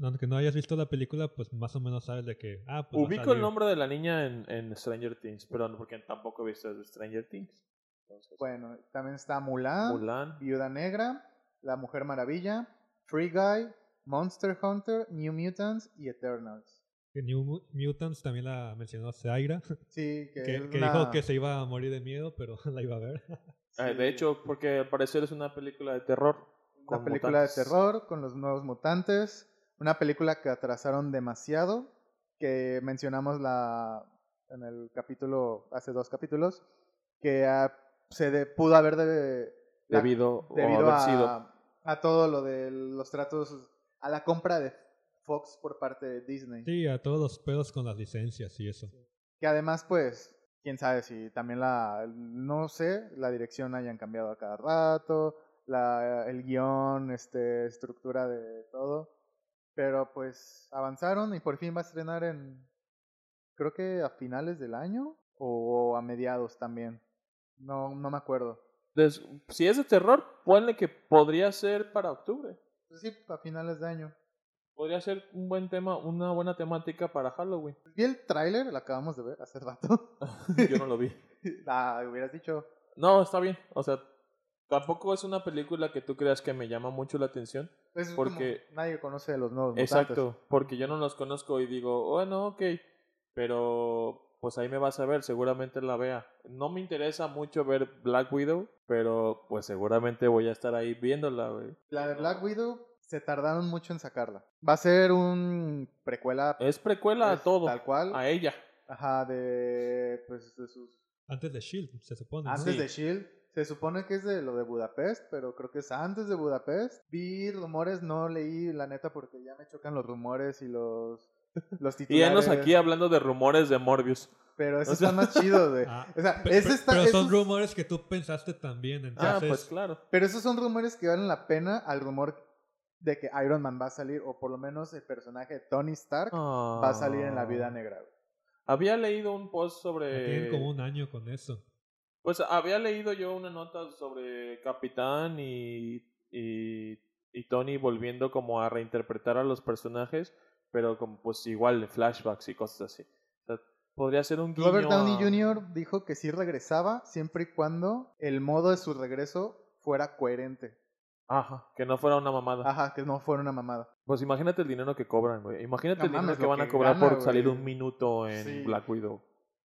aunque no hayas visto la película, pues más o menos sabes de que... Ah, pues Ubico el nombre de la niña en, en Stranger Things, pero no, porque tampoco he visto Stranger Things. Entonces, Bueno, también está Mulan, Mulan. Viuda Negra, La Mujer Maravilla, Free Guy, Monster Hunter, New Mutants y Eternals. New Mu- Mutants también la mencionó Zaira, Sí, que, que, es que una, dijo que se iba a morir de miedo, pero la iba a ver. Eh, sí, de hecho, porque al parecer es una película de terror. una película mutantes. de terror con los nuevos mutantes, una película que atrasaron demasiado, que mencionamos la en el capítulo, hace dos capítulos, que ah, se de- pudo haber de, la- Debido, debido o haber sido. a, a todo lo de los tratos, a la compra de Fox por parte de Disney. Sí, a todos los pedos con las licencias y eso. Que además, pues, quién sabe si también la, no sé, la dirección hayan cambiado a cada rato, la, el guion, este, estructura de todo. Pero pues avanzaron y por fin va a estrenar en, creo que a finales del año o a mediados también. No, no me acuerdo. Si es de terror, ponle que podría ser para octubre. Pues sí, a finales de año. Podría ser un buen tema, una buena temática para Halloween. Vi el tráiler, lo acabamos de ver hace rato. Yo no lo vi. ah, hubieras dicho. No, está bien. O sea, tampoco es una película que tú creas que me llama mucho la atención. pues, es Porque- como nadie conoce de los nuevos Exacto, mutantes. porque yo no los conozco y digo, bueno, ok, pero pues ahí me vas a ver, seguramente la vea. No me interesa mucho ver Black Widow, pero pues seguramente voy a estar ahí viéndola, güey. La de Black Widow se tardaron mucho en sacarla. Va a ser un precuela. Es precuela pues, a todo. Tal cual. A ella. Ajá, de. Pues de sus. Antes de Shield, se supone. ¿no? Antes Sí. de Shield. Se supone que es de lo de Budapest, pero creo que es antes de Budapest. Vi rumores, no leí la neta porque ya me chocan los rumores y los, los Y titulares. enos aquí hablando de rumores de Morbius. Pero esos O sea- están más chidos, güey. Ah, o sea, ese está- pero son esos- rumores que tú pensaste también. Entonces, Ah, pues claro. Pero esos son rumores que valen la pena al rumor de que Iron Man va a salir, o por lo menos el personaje de Tony Stark va a salir en la vida Ah. negra. güey. Había leído un post sobre. tienen como un año con eso. Pues había leído yo una nota sobre Capitán y, y, y Tony volviendo como a reinterpretar a los personajes, pero como pues igual de flashbacks y cosas así. O sea, podría ser un guiño Robert Downey a- Jr. dijo que sí regresaba siempre y cuando el modo de su regreso fuera coherente. Ajá, que no fuera una mamada. Ajá, que no fuera una mamada. Pues imagínate el dinero que cobran, güey. Imagínate No el dinero mames, que van a cobrar gana, por salir un minuto en Sí. Black Widow.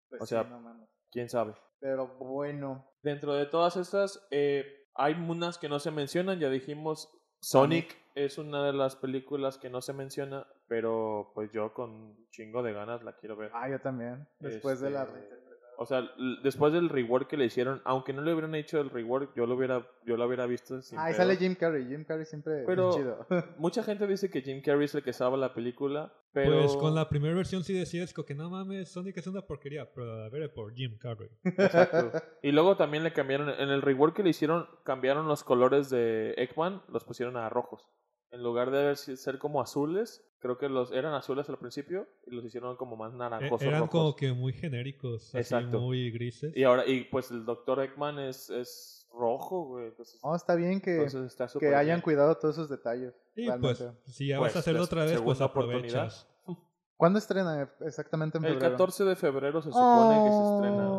Pues O sí, sea, no. ¿Quién sabe? Pero bueno. Dentro de todas estas, eh, hay unas que no se mencionan, ya dijimos, Sonic es una de las películas que no se menciona, pero pues yo con chingo de ganas la quiero ver. Ah, yo también. Después de la Este. O sea, después del rework que le hicieron, aunque no le hubieran hecho el rework, yo lo hubiera, yo lo hubiera visto sin Ah, pedo. sale Jim Carrey. Jim Carrey siempre Pero- es chido. Mucha gente dice que Jim Carrey es el que salva la película, pero... Pues con la primera versión sí decías que no mames, Sonic es una porquería, pero a ver por Jim Carrey. Exacto. Y luego también le cambiaron, en el rework que le hicieron, cambiaron los colores de Eggman, los pusieron a rojos. En lugar de ser como azules, creo que los eran azules al principio y los hicieron como más E- naranjosos eran rojos. como que muy genéricos, así Exacto. muy grises. Y ahora, y pues el Doctor Eggman es, es rojo, güey. Entonces, está bien que, está que hayan bien. cuidado todos esos detalles. y pues, si ya Pues, vas a hacerlo la otra vez, pues aprovechas. ¿Cuándo estrena exactamente en El febrero? 14 de febrero se supone que se estrena.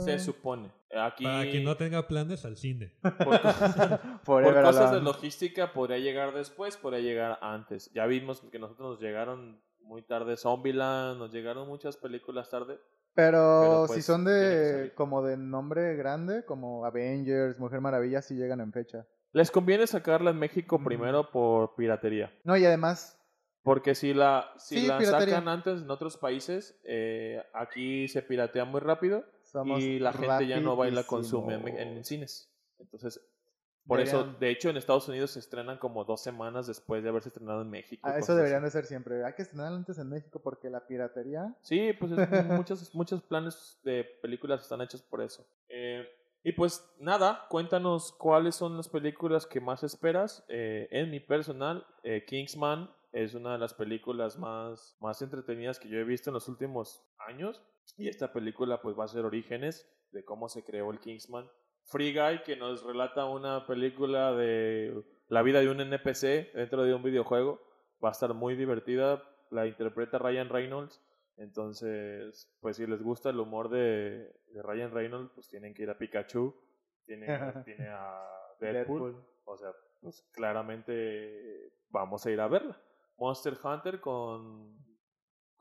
Se supone. Aquí, Para quien no tenga planes al cine. por, por cosas de logística podría llegar después, podría llegar antes. Ya vimos que nosotros nos llegaron muy tarde Zombieland, nos llegaron muchas películas tarde. Pero, Pero, si pues, son de como de nombre grande, como Avengers, Mujer Maravilla, sí llegan en fecha. Les conviene sacarla en México Mm. primero por piratería. No, y además, Porque si la, si Sí, la piratería. sacan antes en otros países, eh, aquí se piratea muy rápido somos y la gente ya no va y la consume en, cines. Entonces, por eso, de hecho, en Estados Unidos se estrenan como dos semanas después de haberse estrenado en México. Ah, eso así. deberían de ser siempre. Hay que estrenar antes en México porque la piratería. Sí, pues es- muchos, muchos planes de películas están hechos por eso. Eh, y pues nada, cuéntanos cuáles son las películas que más esperas. Eh, en mi personal, eh, Kingsman es una de las películas más, más entretenidas que yo he visto en los últimos años. Y esta película pues va a ser orígenes de cómo se creó el Kingsman. Free Guy, que nos relata una película de la vida de un NPC dentro de un videojuego. Va a estar muy divertida. La interpreta Ryan Reynolds. Entonces, pues si les gusta el humor de, de Ryan Reynolds, pues tienen que ir a Pikachu. Tiene, tiene a Deadpool. O sea, pues claramente vamos a ir a verla. Monster Hunter con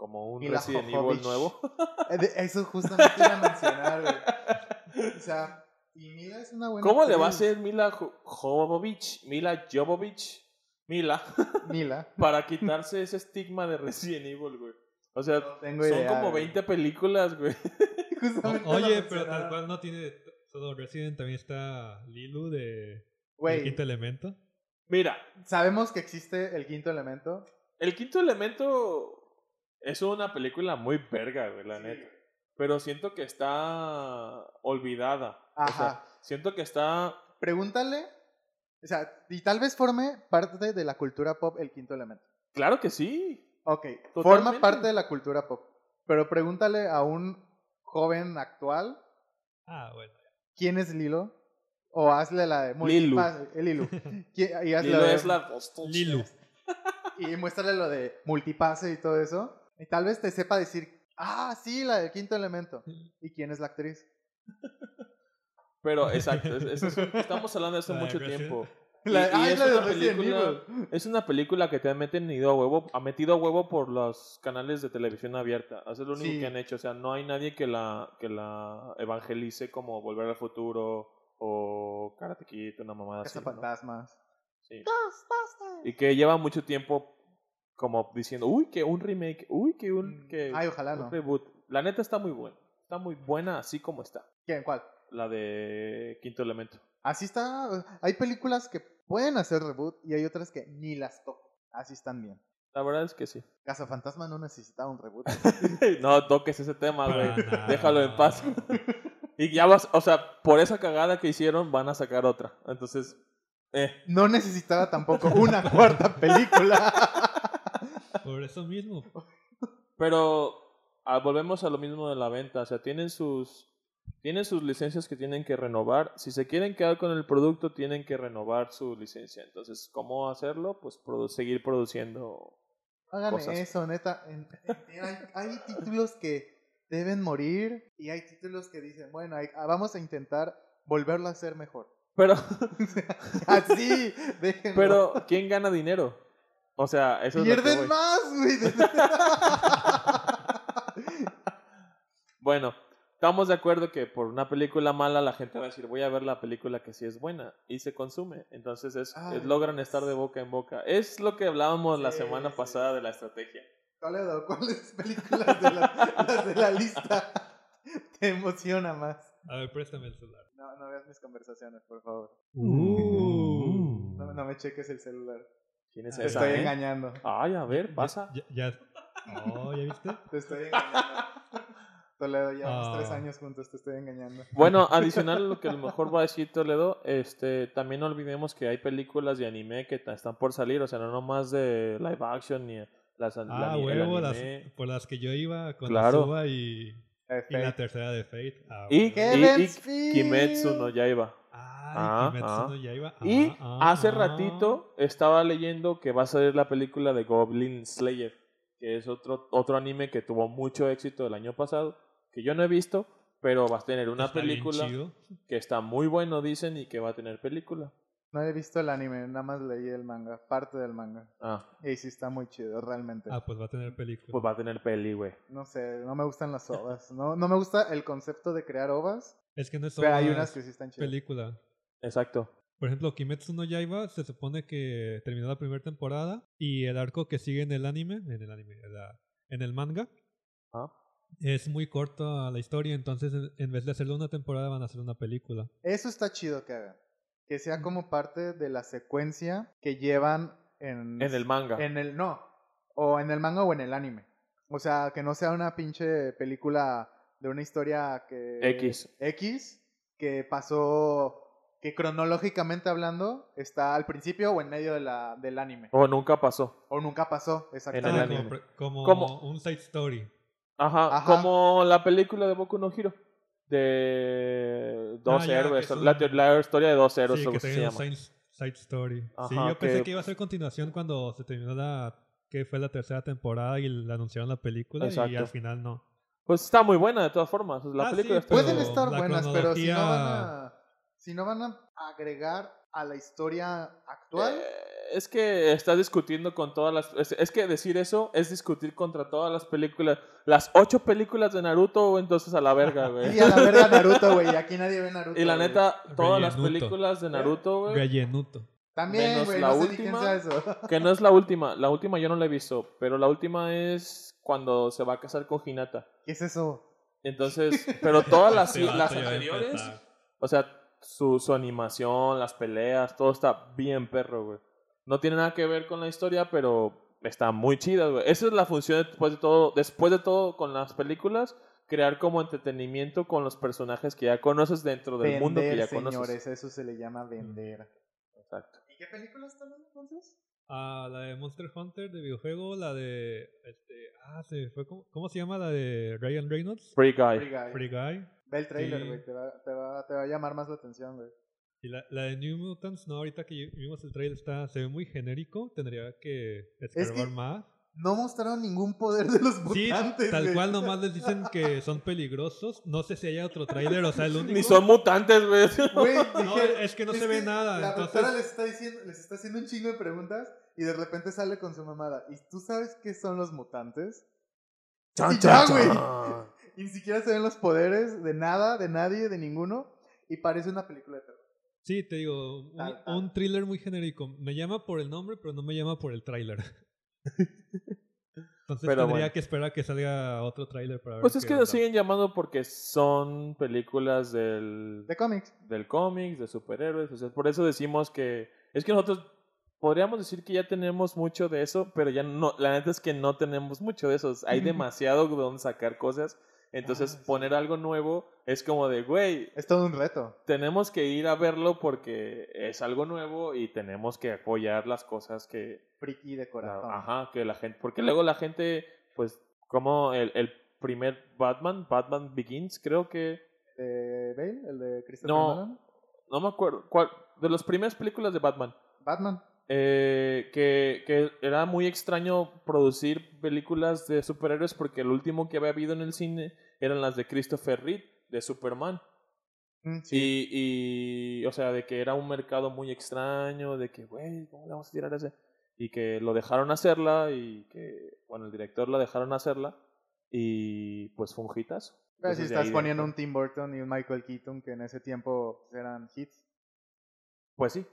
como un Resident Evil nuevo. Eh, Eso justamente iba a mencionar, güey. O sea, y Mila es una buena. ¿Cómo le va a hacer Mila Jo- Jovovich? Mila Jovovich. Mila. Mila. para quitarse ese estigma de Resident Evil, güey. O sea, No tengo son idea, como güey. 20 películas, güey. Oye, pero tal cual no tiene todo Resident, también está Lilu de El Güey, Quinto Elemento. Mira, sabemos que existe el quinto elemento. El quinto elemento es una película muy verga, güey, la neta. Pero siento que está olvidada. O sea, Ajá. siento que está. Pregúntale. O sea, y tal vez forme parte de la cultura pop el quinto elemento. Claro que sí. Ok, Totalmente. forma parte de la cultura pop. Pero pregúntale a un joven actual Ah, bueno. quién es Lilo. O hazle la de Lilu. multipase- el Lilu. ¿Quién- y hazle Lilo de- es la. Lilu. Y muéstrale lo de multipase y todo eso. Y tal vez te sepa decir, ah, sí, la del quinto elemento. ¿Y quién es la actriz? Pero exacto, es- es- estamos hablando de hace mucho tiempo. La, y ah, es es la de una película-. Es una película que te ha metido a huevo, ha metido a huevo por los canales de televisión abierta. Eso es lo único Sí. que han hecho. O sea, no hay nadie que la, que la evangelice como Volver al Futuro o Karate Kid, una mamada así. ¿no? Cazafantasmas. Sí. Y que lleva mucho tiempo como diciendo, uy, que un remake, uy, que un, Mm, que Ay, ojalá un no. reboot. La neta está muy buena. Está muy buena así como está. ¿Quién? ¿Cuál? La de Quinto Elemento. Así está. Hay películas que pueden hacer reboot y hay otras que ni las toco. Así están bien. La verdad es que sí. Cazafantasma no necesitaba un reboot. no toques ese tema, güey. Déjalo en paz. y ya vas, o sea, por esa cagada que hicieron van a sacar otra. Entonces, eh. No necesitaba tampoco una cuarta película. Por eso mismo. Pero ah, volvemos a lo mismo de la venta. O sea, tienen sus, tienen sus licencias que tienen que renovar. Si se quieren quedar con el producto, tienen que renovar su licencia. Entonces, ¿cómo hacerlo? Pues produ- seguir produciendo. Hagan Cosas. eso, neta. En- en- hay, hay títulos que deben morir y hay títulos que dicen, bueno, hay- ah, vamos a intentar volverlo a hacer mejor. Pero, Así, déjenlo. pero, ¿quién gana dinero? O sea, eso es lo que Pierden voy. más, güey. Bueno, estamos de acuerdo que por una película mala la gente va a decir, voy a ver la película que sí es buena y se consume. Entonces es, Ay, es- logran estar de boca en boca. Es lo que hablábamos la semana sí. pasada de la estrategia. ¿cuáles películas de la, las de la lista te emociona más? A ver, préstame el celular. No, no veas mis conversaciones, por favor. Uh. No, no me cheques el celular. ¿Quién es Te esa? estoy eh? engañando. Ay, a ver, pasa. Ya, ya. Oh, ¿ya viste? Te estoy engañando. Toledo, llevamos Ah. tres años juntos, te estoy engañando. Bueno, adicional a lo que a lo mejor va a decir Toledo, este, también no olvidemos que hay películas de anime que están por salir, o sea, no nomás de live action ni las la Ah, ni- el huevo, las, anime. por las que yo iba con Claro. Suba y, y la tercera de Fate. Ah, Y, y, y. Kimetsu no Yaiba. Ay, Ah, ah. Yaiba. Y Ah, ah, hace ah. ratito estaba leyendo que va a salir la película de Goblin Slayer, que es otro, otro anime que tuvo mucho éxito el año pasado, que yo no he visto, pero va a tener una Está película que está muy bueno, dicen, y que va a tener película. No he visto el anime, nada más leí el manga, parte del manga. Ah, Y sí está muy chido, realmente. Ah, pues va a tener película. pues va a tener peli, güey. No sé, no me gustan las ovas. No, no me gusta el concepto de crear ovas, es que no es pero hay solo unas que sí están chidas. película. Exacto. Por ejemplo, Kimetsu no Yaiba se supone que terminó la primera temporada y el arco que sigue en el anime, en el anime, en la- en el manga, Ah. es muy corto la historia, entonces en- en vez de hacerlo una temporada van a hacer una película. Eso está chido que hagan. Que sea como parte de la secuencia que llevan en... En el manga. En el... No. O en el manga o en el anime. O sea, que no sea una pinche película de una historia que... X. X, que pasó... Que cronológicamente hablando está al principio o en medio de la, del anime. O nunca pasó. O nunca pasó, exactamente. Anime. como, como un side story. Ajá, Ajá. como la película de Boku no Hero. De dos Ah, héroes. la, un- la historia de dos héroes, Sí, que se llama. side, side story. sí, yo pensé que- iba a ser continuación cuando se terminó la que fue la tercera temporada y le anunciaron la película y al final no. Pues está muy buena de todas formas. La Ah, película sí, está Pueden Pero estar la buenas, pero si no van a... Si no van a agregar a la historia actual... Eh, es que estás discutiendo con todas las... Es, es que decir eso es discutir contra todas las películas. Las ocho películas de Naruto, entonces a la verga, güey. Y a la verga Naruto, güey. Aquí nadie ve Naruto. Y la neta, todas las películas de Naruto, güey, Rellenuto. También, menos güey. la No sé ni quién última. eso. que no es la última. La última yo no la he visto, pero la última es cuando se va a casar con Hinata. ¿Qué es eso? Entonces, pero todas las, las anteriores, o sea, su, su animación, las peleas, todo está bien perro, güey. No tiene nada que ver con la historia, pero está muy chida, güey. Esa es la función después de todo, después de todo con las películas, crear como entretenimiento con los personajes que ya conoces dentro del vender, mundo que ya señores. conoces. Eso se le llama vender. Exacto. ¿Y qué películas están entonces? Ah, la de Monster Hunter de videojuego, la de este, ah, se fue ¿cómo, cómo se llama la de Ryan Reynolds? Free Guy. Free Guy. Free Guy. Ve el trailer, Sí. güey. Te, va, te, va, te va a llamar más la atención, güey. Y la, la de New Mutants, no, ahorita que vimos el trailer está se ve muy genérico, tendría que escarbar que más. No mostraron ningún poder de los Sí, mutantes, tal güey. cual nomás les dicen que son peligrosos. No sé si hay otro tráiler, o sea, el único. Ni son mutantes, güey. Güey, No, dije- es que no es se ve nada, La entonces- doctora les está, diciendo, les está haciendo un chingo de preguntas y de repente sale con su mamada. ¿Y tú sabes qué son los mutantes? Chan, Y ya, chan. Y ni siquiera se ven los poderes de nada, de nadie, de ninguno. Y parece una película de terror. Sí, te digo, un, Tal, tal. un thriller muy genérico. Me llama por el nombre, pero no me llama por el tráiler. Entonces Pero tendría bueno. que esperar a que salga otro tráiler para ver Pues es que lo onda. siguen llamando porque son películas del, De cómics. del cómics, de superhéroes. O sea, por eso decimos que. Es que nosotros podríamos decir que ya tenemos mucho de eso, pero ya no. La neta es que no tenemos mucho de eso. Hay demasiado de donde sacar cosas. Entonces, Ah, sí. poner algo nuevo es como de, güey, Es todo un reto. tenemos que ir a verlo porque es algo nuevo y tenemos que apoyar las cosas que, Friki de ajá, que la gente, porque luego la gente, pues, como el, el primer Batman, Batman Begins, creo que, ¿De Bale? ¿El de Christopher No. Nolan? no me acuerdo, cuál, de las primeras películas de Batman, Batman. eh, que, que era muy extraño producir películas de superhéroes porque el último que había habido en el cine eran las de Christopher Reeve, de Superman. Mm, sí. Y, y, o sea, de que era un mercado muy extraño, de que, güey, ¿cómo le vamos a tirar ese? Y que lo dejaron hacerla y que, bueno, el director la dejaron hacerla y pues fue un hitazo. Pero si Entonces, estás poniendo un Tim Burton y un Michael Keaton que en ese tiempo pues, eran hits. Pues sí.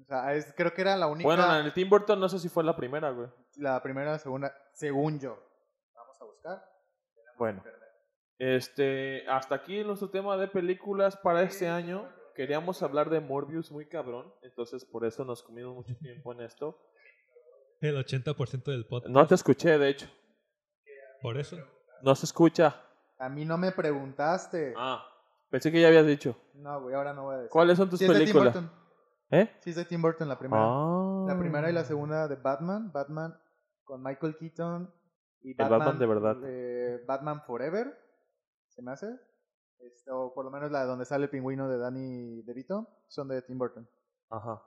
O sea, es, creo que era la única. Bueno, en el Tim Burton no sé si fue la primera, güey. La primera, la segunda, según yo. Vamos a buscar. Bueno. Este, hasta aquí nuestro tema de películas para este año. Queríamos hablar de Morbius muy cabrón, entonces por eso nos comimos mucho tiempo en esto. El 80% del podcast. No te escuché, de hecho. Por eso. No se escucha. A mí no me preguntaste. Ah, pensé que ya habías dicho. No, güey, ahora no voy a decir. ¿Cuáles son tus Sí es de Tim películas? Burton. ¿Eh? Sí es de Tim Burton la primera. Ah. La primera y la segunda de Batman. Batman con Michael Keaton. Y Batman de verdad. eh, Batman Forever. ¿Se me hace? Este, o por lo menos la donde sale el pingüino de Danny DeVito. Son de Tim Burton. Ajá.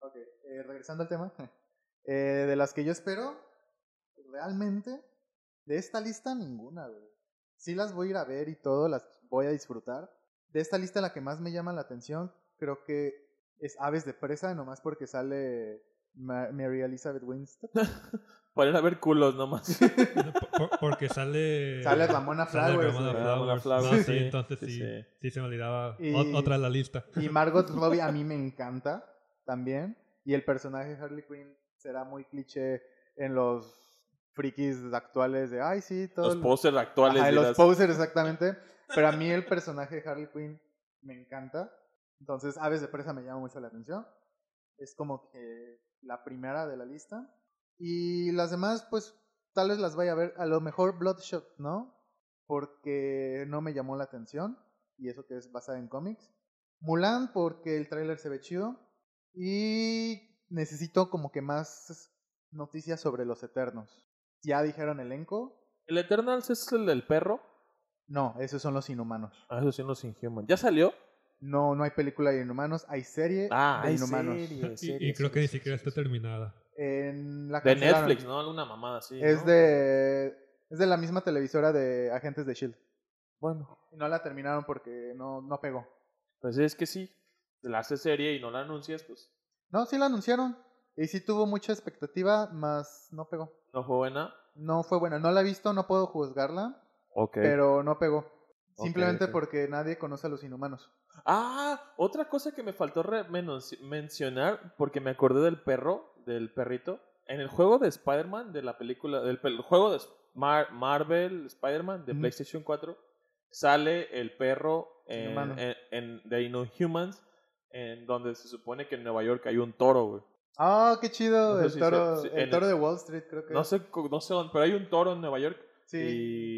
Ok, eh, regresando al tema. Eh, de las que yo espero, realmente, de esta lista ninguna, güey. Sí las voy a ir a ver y todo, las voy a disfrutar. De esta lista la que más me llama la atención, creo que es Aves de Presa, nomás porque sale Ma- Mary Elizabeth Winstead. A ver culos nomás. Por- por- porque sale. Sale Ramona sale Flowers, Ramona güey. Ramona Flowers. Flowers, No, sí, entonces sí, sí, sí. sí. se me olvidaba Y- otra de la lista. Y Margot Robbie a mí me encanta también. Y el personaje de Harley Quinn será muy cliché en los frikis actuales de, ay, sí, todos Los pósters actuales. Ajá, de los las- posers, exactamente. Pero a mí el personaje de Harley Quinn me encanta. Entonces, Aves de Presa me llama mucho la atención. Es como que la primera de la lista. Y las demás, pues, tal vez las vaya a ver. A lo mejor Bloodshot, ¿no? Porque no me llamó la atención. Y eso que es basada en cómics. Mulan, porque el tráiler se ve chido. Y necesito como que más noticias sobre los Eternos. Ya dijeron elenco, ¿El Eternals es el del perro? no, esos son los inhumanos. Ah, eso sí, los Inhuman. ¿Ya salió? No, no hay película de inhumanos, hay serie Ah, de hay inhumanos. serie, Y, serie, y creo que ni sí, siquiera sí, está sí. terminada. En la De. Netflix, ¿no? Alguna mamada así. Es ¿no? de es de la misma televisora de Agentes de Shield. Bueno, Y no la terminaron porque no no pegó. pues es que sí. La haces serie y no la anuncias, pues No, sí la anunciaron y sí tuvo mucha expectativa, más no pegó. no fue buena. No fue buena, no la he visto, no puedo juzgarla, Ok. pero no pegó. Simplemente porque nadie conoce a los inhumanos. Ah, otra cosa que me faltó mencionar, porque me acordé del perro, del perrito. En el juego de Spider-Man, de la película, del pel- juego de Mar- Marvel Spider-Man de. PlayStation 4, sale el perro en, en- en- de Inhumans, en donde se supone que en Nueva York hay un toro, güey. Ah, qué chido, No sé el si toro, si- el de Wall Street creo que. No sé, no sé dónde, pero hay un toro en Nueva York. Sí,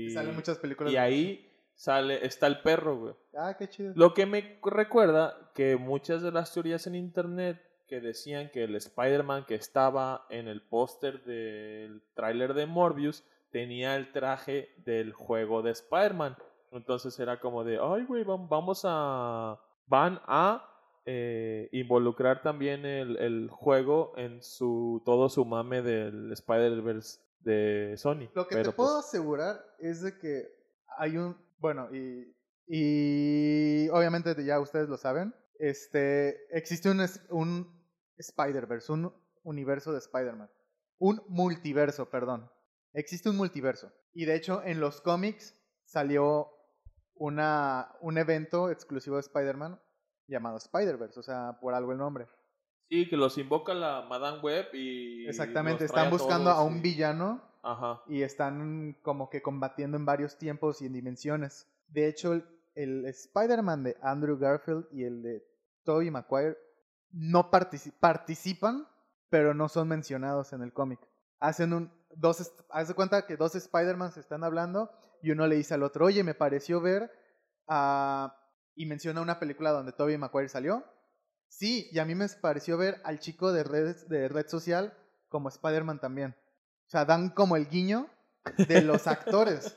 y, salen muchas películas. Y ahí sale, está el perro, güey. Ah, qué chido. Lo que me recuerda que muchas de las teorías en internet que decían que el Spider-Man que estaba en el póster del tráiler de Morbius tenía el traje del juego de Spider-Man. Entonces era como de, ay, güey, vam- vamos a... Van a eh, involucrar también el, el juego en su todo su mame del Spider-Verse de Sony. Lo que Pero, te puedo pues, asegurar es de que hay un, bueno, y, y obviamente ya ustedes lo saben, este, existe un, un Spider-Verse, un universo de Spider-Man, un multiverso, perdón, existe un multiverso. Y de hecho en los cómics salió una, un evento exclusivo de Spider-Man llamado Spider-Verse, o sea, por algo el nombre. Sí, que los invoca la Madame Web y. Exactamente, están buscando a un y- villano Ajá. y están como que combatiendo en varios tiempos y en dimensiones. De hecho, el, el Spider-Man de Andrew Garfield y el de Tobey Maguire no partici- participan, pero no son mencionados en el cómic. Hacen un dos haz de cuenta que dos Spider-Man se están hablando y uno le dice al otro, "Oye, me pareció ver a y menciona una película donde Tobey Maguire salió." Sí, y a mí me pareció ver al chico de red, de red social como Spider-Man también. O sea, dan como el guiño de los actores.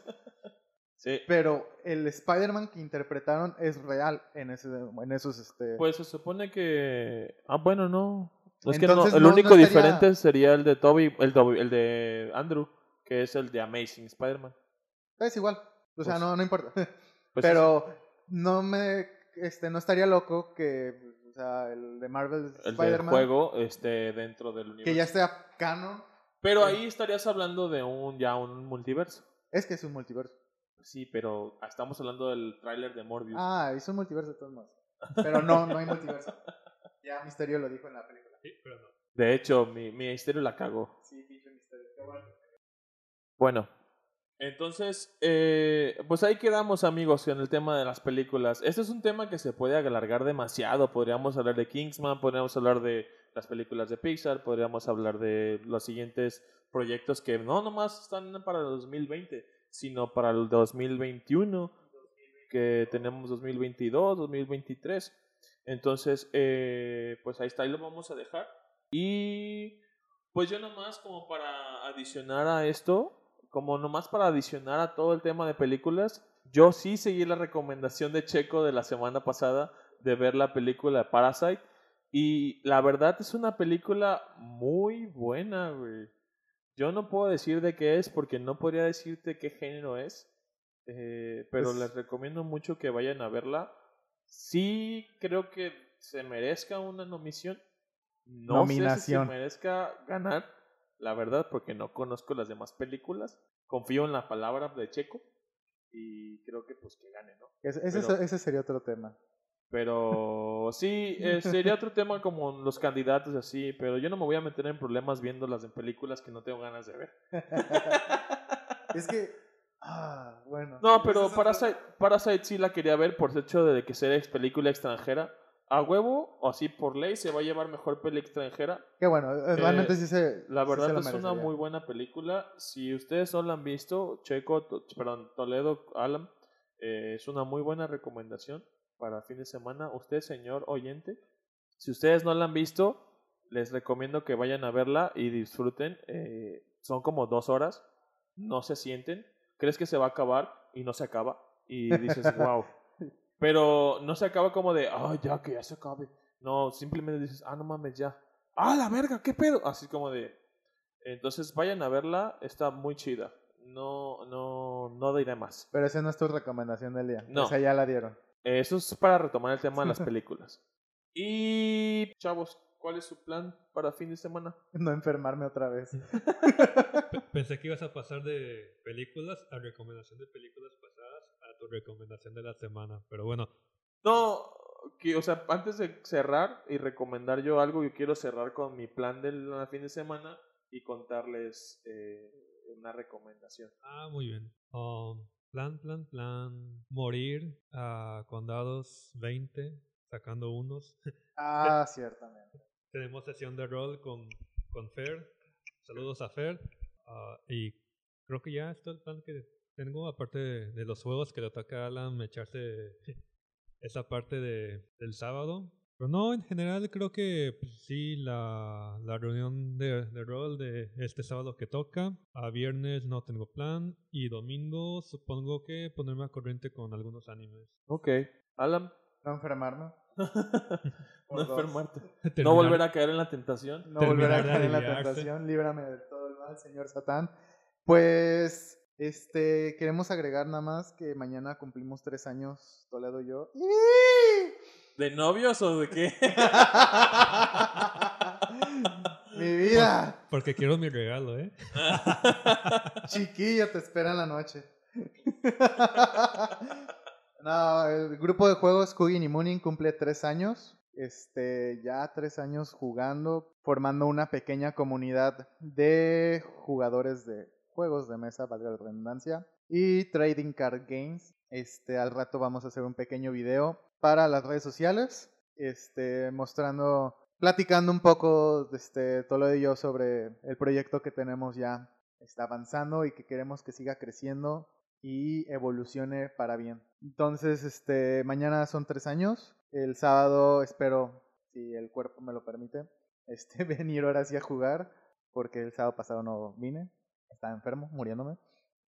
Sí. Pero el Spider-Man que interpretaron es real en, ese, en esos... Este... Pues se supone que. Ah, bueno, no. Es que no, el no- no único estaría- diferente sería el de Toby, el, Toby- el de Andrew, que es el de Amazing Spider-Man. es igual. O sea, Pues- no, no importa. Pues Pero no me... Este, no estaría loco que... O sea, el de Marvel el del Spider-Man... juego este, dentro del universo. Que ya sea canon. Pero ahí estarías hablando de un ya un multiverso. Es que es un multiverso. Sí, pero estamos hablando del tráiler de Morbius. Ah, es un multiverso de todos modos. Pero no, no hay multiverso. Ya Misterio lo dijo en la película. Sí, pero no. De hecho, mi, mi misterio la cagó. Sí, pinche Misterio. Qué bueno. Bueno, entonces, eh, pues ahí quedamos amigos en el tema de las películas. Este es un tema que se puede alargar demasiado. Podríamos hablar de Kingsman, podríamos hablar de las películas de Pixar, podríamos hablar de los siguientes proyectos que no nomás están para el 2020, sino para el 2021, que tenemos 2022, 2023. Entonces, eh, pues ahí está, ahí lo vamos a dejar. Y pues yo nomás como para adicionar a esto, como nomás para adicionar a todo el tema de películas, yo sí seguí la recomendación de Checo de la semana pasada de ver la película Parasite. Y la verdad es una película muy buena, güey. Yo no puedo decir de qué es porque no podría decirte qué género es. eh, pero Es- les recomiendo mucho que vayan a verla. Sí creo que se merezca una nomisión. No Nominación. sé si se merezca ganar, la verdad, porque no conozco las demás películas. Confío en la palabra de Checo y creo que pues que gane, ¿no? Ese, ese- Pero- ese sería otro tema. Pero sí, eh, sería otro tema como los candidatos así, pero yo no me voy a meter en problemas viéndolas en películas que no tengo ganas de ver. es que. Ah, bueno. No, pero Parasite, Parasite sí la quería ver por el hecho de que ex película extranjera. A huevo, o así por ley, se va a llevar mejor peli extranjera. Qué bueno, eh, realmente sí se. La sí verdad se es una muy buena película. Si ustedes no la han visto, Checo, To- perdón, Toledo, Alan, eh, es una muy buena recomendación para fin de semana. Usted, señor oyente, si ustedes no la han visto, les recomiendo que vayan a verla y disfruten. Eh, son como dos horas, no se sienten. Crees que se va a acabar y no se acaba. Y dices, wow. Pero no se acaba como de, ah, ya, que ya se acabe. No, simplemente dices, ah, no mames, ya. Ah, la verga, qué pedo. Así como de. Entonces vayan a verla, está muy chida. No, no, no diré más. Pero esa no es tu recomendación del día. No. Esa ya la dieron. Eso es para retomar el tema de las películas. Y, chavos, ¿cuál es su plan para fin de semana? No enfermarme otra vez. Pe- Pensé que ibas a pasar de películas a recomendación de películas pasadas tu recomendación de la semana. Pero bueno, No, que, o sea, antes de cerrar y recomendar yo algo, yo quiero cerrar con mi plan del fin de semana y contarles eh, una recomendación. ah, muy bien. Um, plan, plan, plan. Morir a condados 20, sacando unos. Ah, ciertamente. Tenemos sesión de rol con, con Fer. Saludos a Fer. Ah, y creo que ya está el plan que tengo, aparte de, de los juegos que le toca a Alan echarse esa parte de, del sábado. Pero no, en general creo que pues, sí, la, la reunión de, de rol de este sábado que toca. A viernes no tengo plan. Y domingo supongo que ponerme a corriente con algunos animes. Ok. Alan, No enfermarme. no enfermarte. No Terminar- volver a caer en la tentación. No volver a Terminar caer en la tentación. Líbrame de todo el mal, señor Satán. Pues, este, queremos agregar nada más que mañana cumplimos tres años, Toledo y yo. ¿De novios o de qué? Mi vida, Porque quiero mi regalo, ¿eh? chiquillo, te espera en la noche. No, el grupo de juegos Cooking y Mooning cumple tres años. Este, ya tres años jugando, formando una pequeña comunidad de jugadores de juegos de mesa, valga la redundancia, y trading card games. Este, al rato vamos a hacer un pequeño video para las redes sociales, este, mostrando, platicando un poco, este, todo lo de yo sobre el proyecto que tenemos ya está avanzando y que queremos que siga creciendo y evolucione para bien. Entonces, este, mañana son tres años. El sábado espero, si el cuerpo me lo permite, este, venir ahora sí a jugar, porque el sábado pasado no vine, estaba enfermo, muriéndome.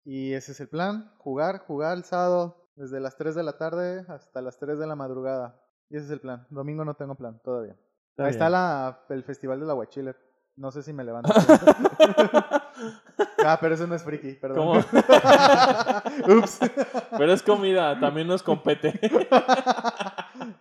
Y ese es el plan, jugar, jugar el sábado desde las 3 de la tarde hasta las 3 de la madrugada. Y ese es el plan. Domingo no tengo plan, todavía. Está Ahí está bien. la, el festival del aguachile. No sé si me levanto. ah, pero eso no es friki, perdón. ¿Cómo? Ups. Pero es comida, también nos compete.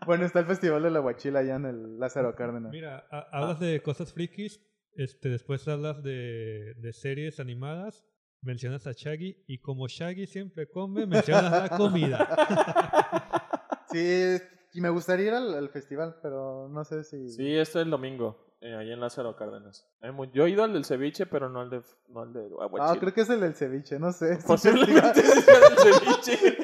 bueno, está el festival del aguachile allá en el Lázaro Cárdenas. Mira, ha- hablas de cosas frikis, este, después hablas de, de series animadas, mencionas a Shaggy y como Shaggy siempre come, mencionas la comida. Sí, y me gustaría ir al, al festival, pero no sé si... Sí, este es el domingo, eh, ahí en Lázaro Cárdenas. Yo he ido al del ceviche, pero no al de, no al de Ah, creo que es el del ceviche, no sé. Es Posiblemente sea el ceviche.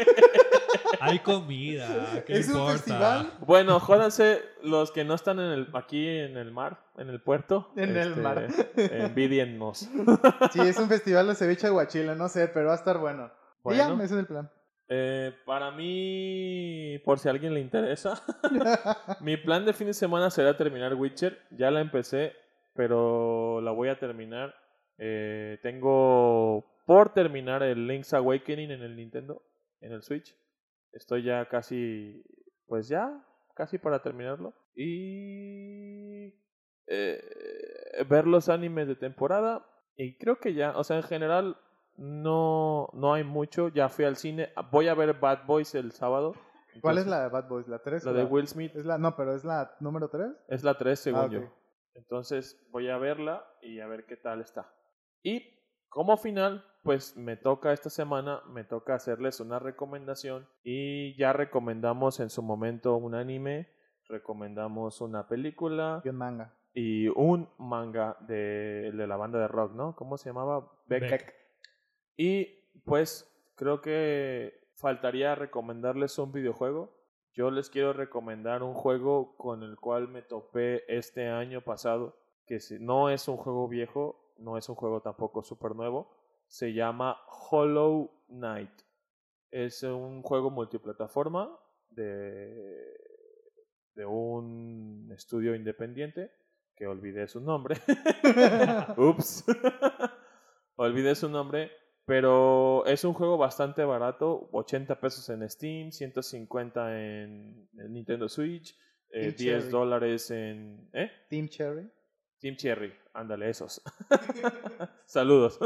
Hay comida, ¿qué ¿Es un importa? festival? Bueno, jódanse los que no están en el, aquí en el mar, en el puerto. En el mar. Envidiennos. Sí, es un festival de ceviche aguachile, no sé, pero va a estar bueno. Y ya, ese es el plan. Eh, para mí, por si a alguien le interesa, mi plan de fin de semana será terminar Witcher. Ya la empecé, pero la voy a terminar. Eh, tengo por terminar el Link's Awakening en el Nintendo, en el Switch. Estoy ya casi, pues ya, casi para terminarlo. Y eh, ver los animes de temporada. Y creo que ya, o sea, en general no, no hay mucho. Ya fui al cine. Voy a ver Bad Boys el sábado. ¿Cuál es la de Bad Boys? ¿La 3? La de Will Smith. Es la, no, pero es la número 3. Es la 3, según Ah, ok. yo. Entonces voy a verla y a ver qué tal está. Y como final, pues me toca esta semana, me toca hacerles una recomendación. Y ya recomendamos en su momento un anime, recomendamos una película Y un manga. y un manga de, de la banda de rock, ¿no? ¿Cómo se llamaba? Beck. Beck. Y pues creo que faltaría recomendarles un videojuego. Yo les quiero recomendar un juego con el cual me topé este año pasado, que si- no es un juego viejo, no es un juego tampoco súper nuevo. Se llama Hollow Knight. Es un juego multiplataforma de, de un estudio independiente, que olvidé su nombre. Ups. Olvidé su nombre. Pero es un juego bastante barato. 80 pesos en Steam, 150 en, en Nintendo Switch, eh, Team 10 Cherry. dólares en... ¿Eh? Team Cherry. Team Cherry. Ándale, esos. Saludos.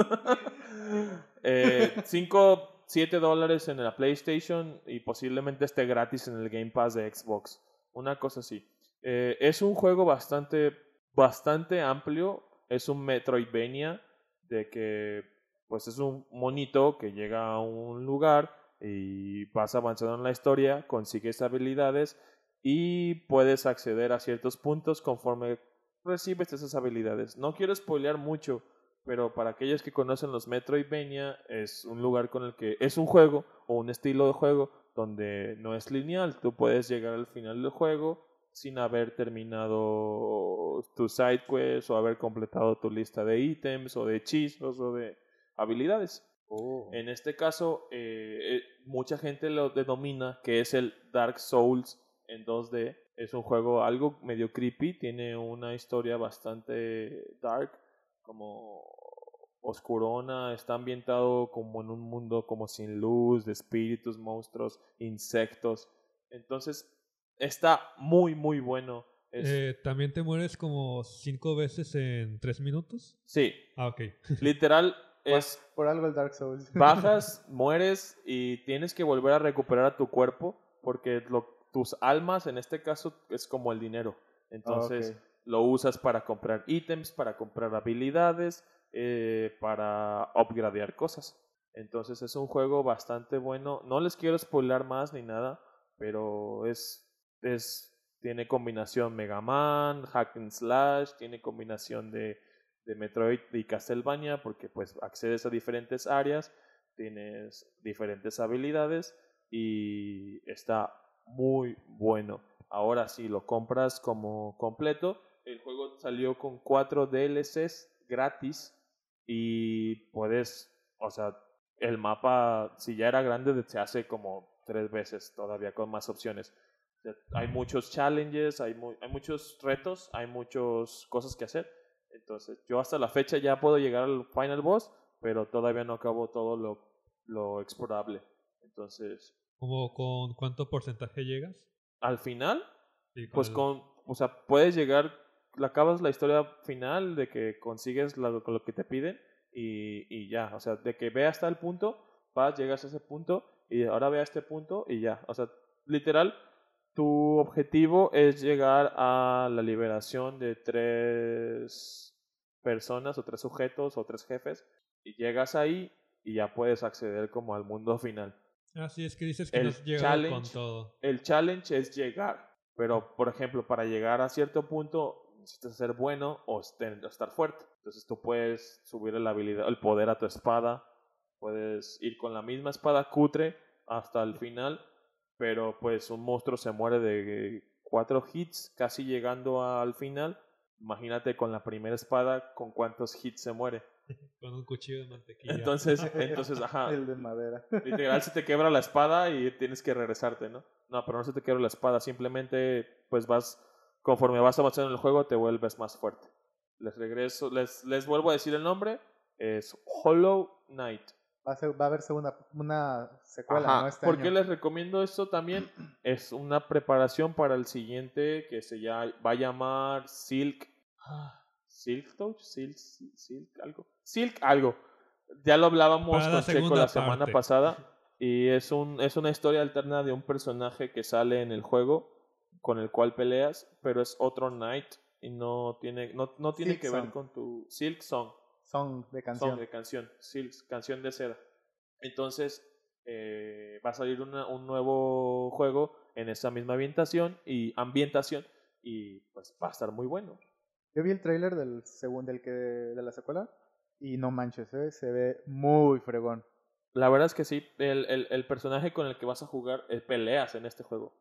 5, 7 dólares en la PlayStation y posiblemente esté gratis en el Game Pass de Xbox. Una cosa así. Eh, es un juego bastante, bastante amplio. Es un Metroidvania de que pues es un monito que llega a un lugar y vas avanzando en la historia, consigues habilidades y puedes acceder a ciertos puntos conforme recibes esas habilidades. No quiero spoilear mucho, pero para aquellos que conocen los Metroidvania es un lugar con el que es un juego o un estilo de juego donde no es lineal. Tú puedes llegar al final del juego sin haber terminado tu side quest o haber completado tu lista de ítems o de hechizos o de habilidades. En este caso, eh, eh, mucha gente lo denomina que es el Dark Souls en 2D. Es un juego algo medio creepy, tiene una historia bastante dark, como oscurona, está ambientado como en un mundo como sin luz, de espíritus, monstruos, insectos. Entonces, está muy, muy bueno. Es- Eh, ¿También te mueres como cinco veces en tres minutos? Sí, Ah, ok. literal es Por algo el Dark Souls. bajas, mueres y tienes que volver a recuperar a tu cuerpo porque lo- tus almas en este caso es como el dinero. Entonces ok. Lo usas para comprar ítems, para comprar habilidades, eh, para upgradear cosas. Entonces es un juego bastante bueno. No les quiero spoiler más ni nada, pero es, es tiene combinación Mega Man, Hack and Slash, tiene combinación de, de Metroid y Castlevania, porque pues accedes a diferentes áreas, tienes diferentes habilidades y está muy bueno. Ahora si lo compras como completo, el juego salió con cuatro DLCs gratis y puedes, o sea, el mapa, si ya era grande, se hace como tres veces todavía con más opciones. Hay muchos challenges, hay, hay muchos retos, hay muchas cosas que hacer. Entonces, yo hasta la fecha ya puedo llegar al final boss, pero todavía no acabo todo lo, lo explorable. Entonces. ¿Cómo, ¿Con cuánto porcentaje llegas? Al final, pues con, o sea, puedes llegar, acabas la historia final de que consigues lo, lo que te piden y, y ya, o sea, de que ve hasta el punto, vas, llegas a ese punto y ahora ve a este punto y ya, o sea, literal, tu objetivo es llegar a la liberación de tres personas o tres sujetos o tres jefes y llegas ahí y ya puedes acceder como al mundo final. Así es que dices que el no con todo. El challenge es llegar, pero por ejemplo, para llegar a cierto punto necesitas ser bueno o estar fuerte. Entonces tú puedes subir la habilidad, el poder a tu espada, puedes ir con la misma espada cutre hasta el final, pero pues un monstruo se muere de cuatro hits, casi llegando al final. Imagínate con la primera espada con cuántos hits se muere. Con un cuchillo de mantequilla. Entonces, entonces, ajá. El de madera. Literal se te quebra la espada y tienes que regresarte, ¿no? No, pero no se te quebra la espada, simplemente pues vas, conforme vas avanzando en el juego, te vuelves más fuerte. Les regreso, les, les vuelvo a decir el nombre, es Hollow Knight. Va a, va a haber segunda, una secuela, Ajá. ¿no? Este ¿Por qué les recomiendo esto también? Es una preparación para el siguiente que se ya, va a llamar Silk. Silk Touch, Silk, Silk, algo. Silk algo. Ya lo hablábamos Para la con Checo la semana parte. pasada. Y es, un, es una historia alterna de un personaje que sale en el juego con el cual peleas, pero es otro Knight y no tiene, no, no tiene Silk que ver con tu Silk Song. Song de canción. Song de canción, Silk, canción de seda. Entonces, eh, va a salir una- un nuevo juego en esa misma ambientación y ambientación y pues va a estar muy bueno. Yo vi el tráiler del segundo, del que de la secuela y no manches, ¿eh? se ve muy fregón. La verdad es que sí, el, el, el personaje con el que vas a jugar, eh, peleas en este juego.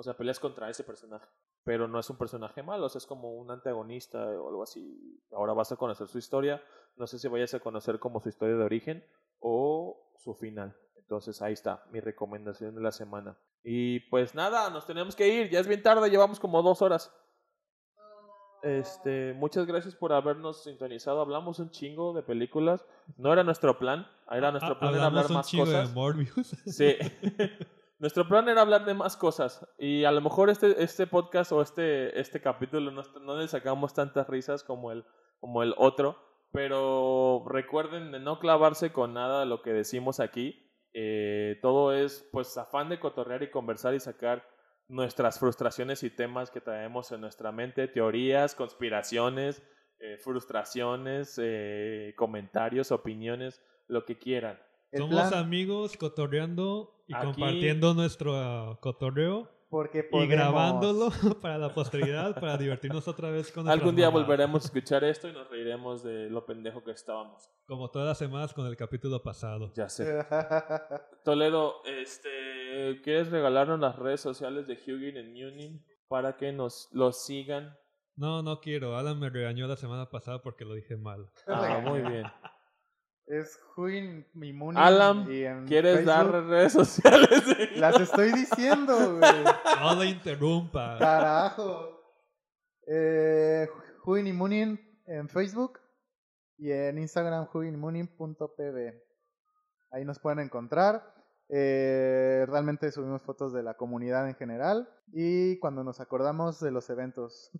O sea, peleas contra ese personaje. Pero no es un personaje malo, o sea, es como un antagonista o algo así. Ahora vas a conocer su historia. No sé si vayas a conocer como su historia de origen o su final. Entonces ahí está, mi recomendación de la semana. Y pues nada, nos tenemos que ir. Ya es bien tarde, llevamos como dos horas. Este, muchas gracias por habernos sintonizado. Hablamos un chingo de películas. No era nuestro plan. Era nuestro Ah, plan era hablamos hablar un más chingo cosas. de Morbius. Sí. Nuestro plan era hablar de más cosas. Y a lo mejor este, este podcast o este, este capítulo no, no le sacamos tantas risas como el, como el otro. Pero recuerden de no clavarse con nada de lo que decimos aquí. Eh, todo es pues afán de cotorrear y conversar y sacar nuestras frustraciones y temas que traemos en nuestra mente, teorías, conspiraciones, eh, frustraciones, eh, comentarios, opiniones, lo que quieran. El Somos plan, amigos cotorreando y Aquí- compartiendo nuestro ah, cotorreo porque y podemos. grabándolo para la posteridad, para divertirnos otra vez con Algún día mamadas. volveremos a escuchar esto y nos reiremos de lo pendejo que estábamos. Como todas las semanas con el capítulo pasado. Ya sé. Toledo, este, ¿quieres regalarnos las redes sociales de Hugin en Munin para que nos los sigan? No, no quiero. Alan me regañó la semana pasada porque lo dije mal. Ah, muy bien. Es Juin Mimuni. Alan, y en ¿Quieres dar Facebook redes sociales? Las estoy diciendo, güey. No lo interrumpa. Carajo. Eh, Juin y Munin en Facebook y en Instagram juinmunin.pb. Ahí nos pueden encontrar. Eh, realmente subimos fotos de la comunidad en general y cuando nos acordamos de los eventos.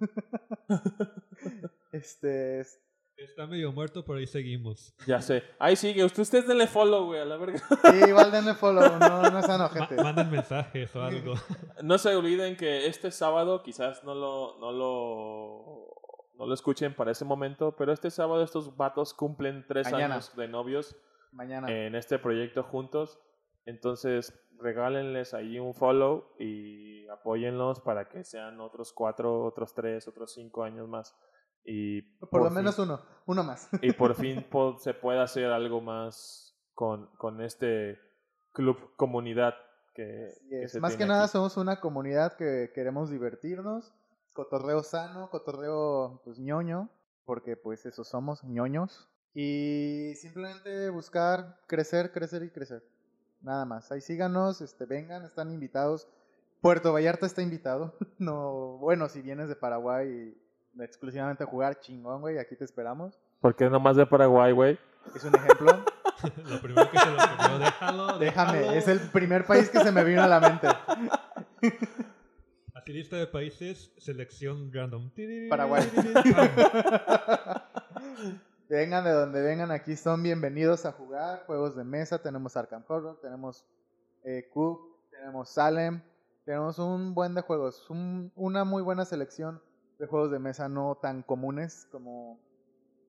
este es- Está medio muerto, pero ahí seguimos. Ya sé. Ahí sigue. Usted, usted denle follow, güey, a la verga. Sí, igual denle follow, no, no sean Ma- manden mensajes o algo. No se olviden que este sábado, quizás no lo, no lo, no lo escuchen para ese momento, pero este sábado estos vatos cumplen tres Mañana. años de novios. Mañana. en este proyecto juntos. Entonces, regálenles ahí un follow y apóyenlos para que sean otros cuatro, otros tres, otros cinco años más. Y Por, lo fin- menos uno, uno más. y por fin po- se pueda hacer algo más con, con este club comunidad que, Así que es. se Más que nada aquí. somos una comunidad que queremos divertirnos, cotorreo sano, cotorreo pues ñoño, porque pues eso somos, ñoños. Y simplemente buscar crecer, crecer y crecer. Nada más. Ahí síganos, este, vengan, están invitados. Puerto Vallarta está invitado. No, bueno, si vienes de Paraguay exclusivamente a jugar, chingón, güey, aquí te esperamos. ¿Por qué nomás de Paraguay, güey? Es un ejemplo. Lo primero que se lo ocurrió, déjalo. Déjame, déjalo. es el primer país que se me vino a la mente. Así lista de países, selección random. Paraguay. Vengan de donde vengan, aquí son bienvenidos a jugar juegos de mesa. Tenemos Arkham Horror, tenemos eh, Cook, tenemos Salem, tenemos un buen de juegos, un- una muy buena selección de juegos de mesa no tan comunes como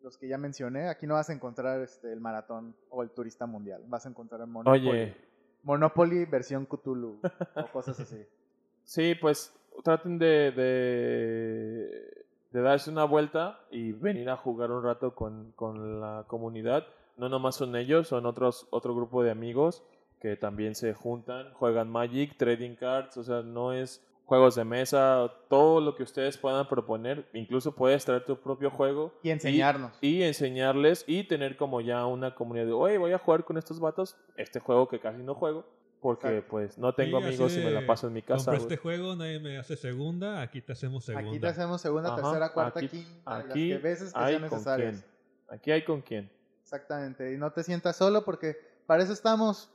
los que ya mencioné. Aquí no vas a encontrar este, el maratón o el turista mundial, vas a encontrar el Monopoly. Oye, Monopoly versión Cthulhu o cosas así. sí, pues traten de, de, de darse una vuelta y venir a jugar un rato con, con la comunidad. No nomás son ellos, son otros otro grupo de amigos que también se juntan, juegan Magic, trading cards, o sea, no es juegos de mesa, todo lo que ustedes puedan proponer, incluso puedes traer tu propio juego Y enseñarnos. y enseñarles y tener como ya una comunidad de, oye, voy a jugar con estos vatos, este juego que casi no juego, porque Exacto. pues no tengo Sí, amigos y me la paso en mi casa. Compré güey". este juego, nadie me hace segunda, aquí te hacemos segunda. Aquí te hacemos segunda, Ajá, tercera, cuarta, aquí- quinta, las Aquí que veces que hay sean necesarias. Aquí hay con quién. Exactamente, y no te sientas solo porque para eso estamos,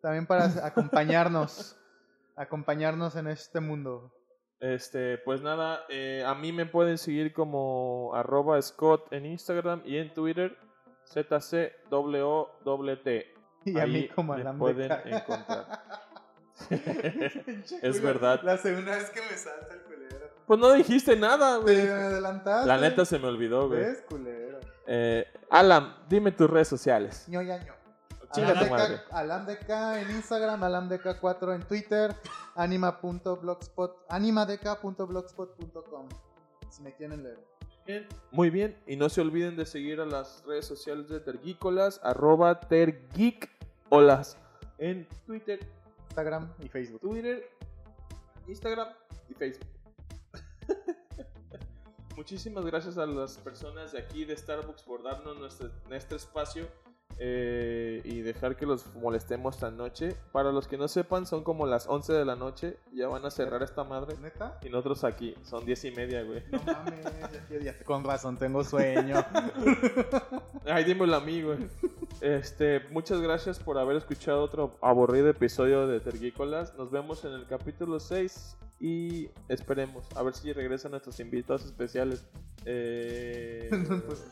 también para acompañarnos, acompañarnos en este mundo. Este, pues nada, eh, a mí me pueden seguir como arroba Scott en Instagram y en Twitter ZCWT. Y a mí como me pueden encontrar. Es verdad. La segunda vez que me salta el culero. Pues no dijiste nada, güey. adelantaste. La neta se me olvidó, güey. Eh, Alan, dime tus redes sociales. ño ya ño. Alamdeca en Instagram, Alamdeca4 en Twitter, anima.blogspot, animadeca.blogspot.com. Si me quieren leer. Bien, Muy bien, y no se olviden de seguir a las redes sociales de Tergícolas, arroba Tergeekolas en Twitter, Instagram y Facebook. Twitter, Instagram y Facebook. Muchísimas gracias a las personas de aquí de Starbucks por darnos nuestro, este espacio eh, y dejar que los molestemos esta noche. Para los que no sepan, son como las 11 de la noche, ya van a cerrar esta madre. ¿Neta? Y nosotros aquí, son 10 y media, güey. No mames, ya- ya- con razón tengo sueño. Ay, dímelo a mí, güey. Este, muchas gracias por haber escuchado otro aburrido episodio de Tergícolas. Nos vemos en el capítulo 6 y esperemos a ver si regresan nuestros invitados especiales. Eh, Pues,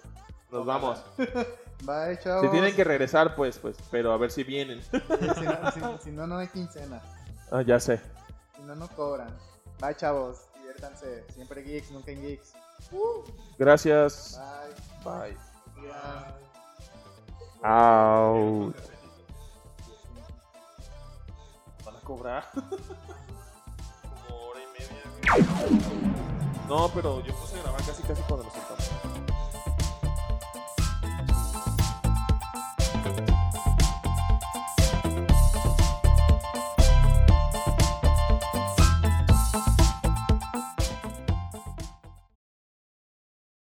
nos vamos. Bye, chavos. Si tienen que regresar, pues, pues, pero a ver si vienen. Si no, si- si no, no hay quincena. Ah, ya sé. Si no, no cobran. Bye, chavos. Diviértanse. Siempre geeks, nunca en geeks. Gracias. Bye. Bye. Ya. Out. Van a cobrar. Como hora y media. No, pero yo puse a grabar casi casi cuando nos sentamos. Thank you.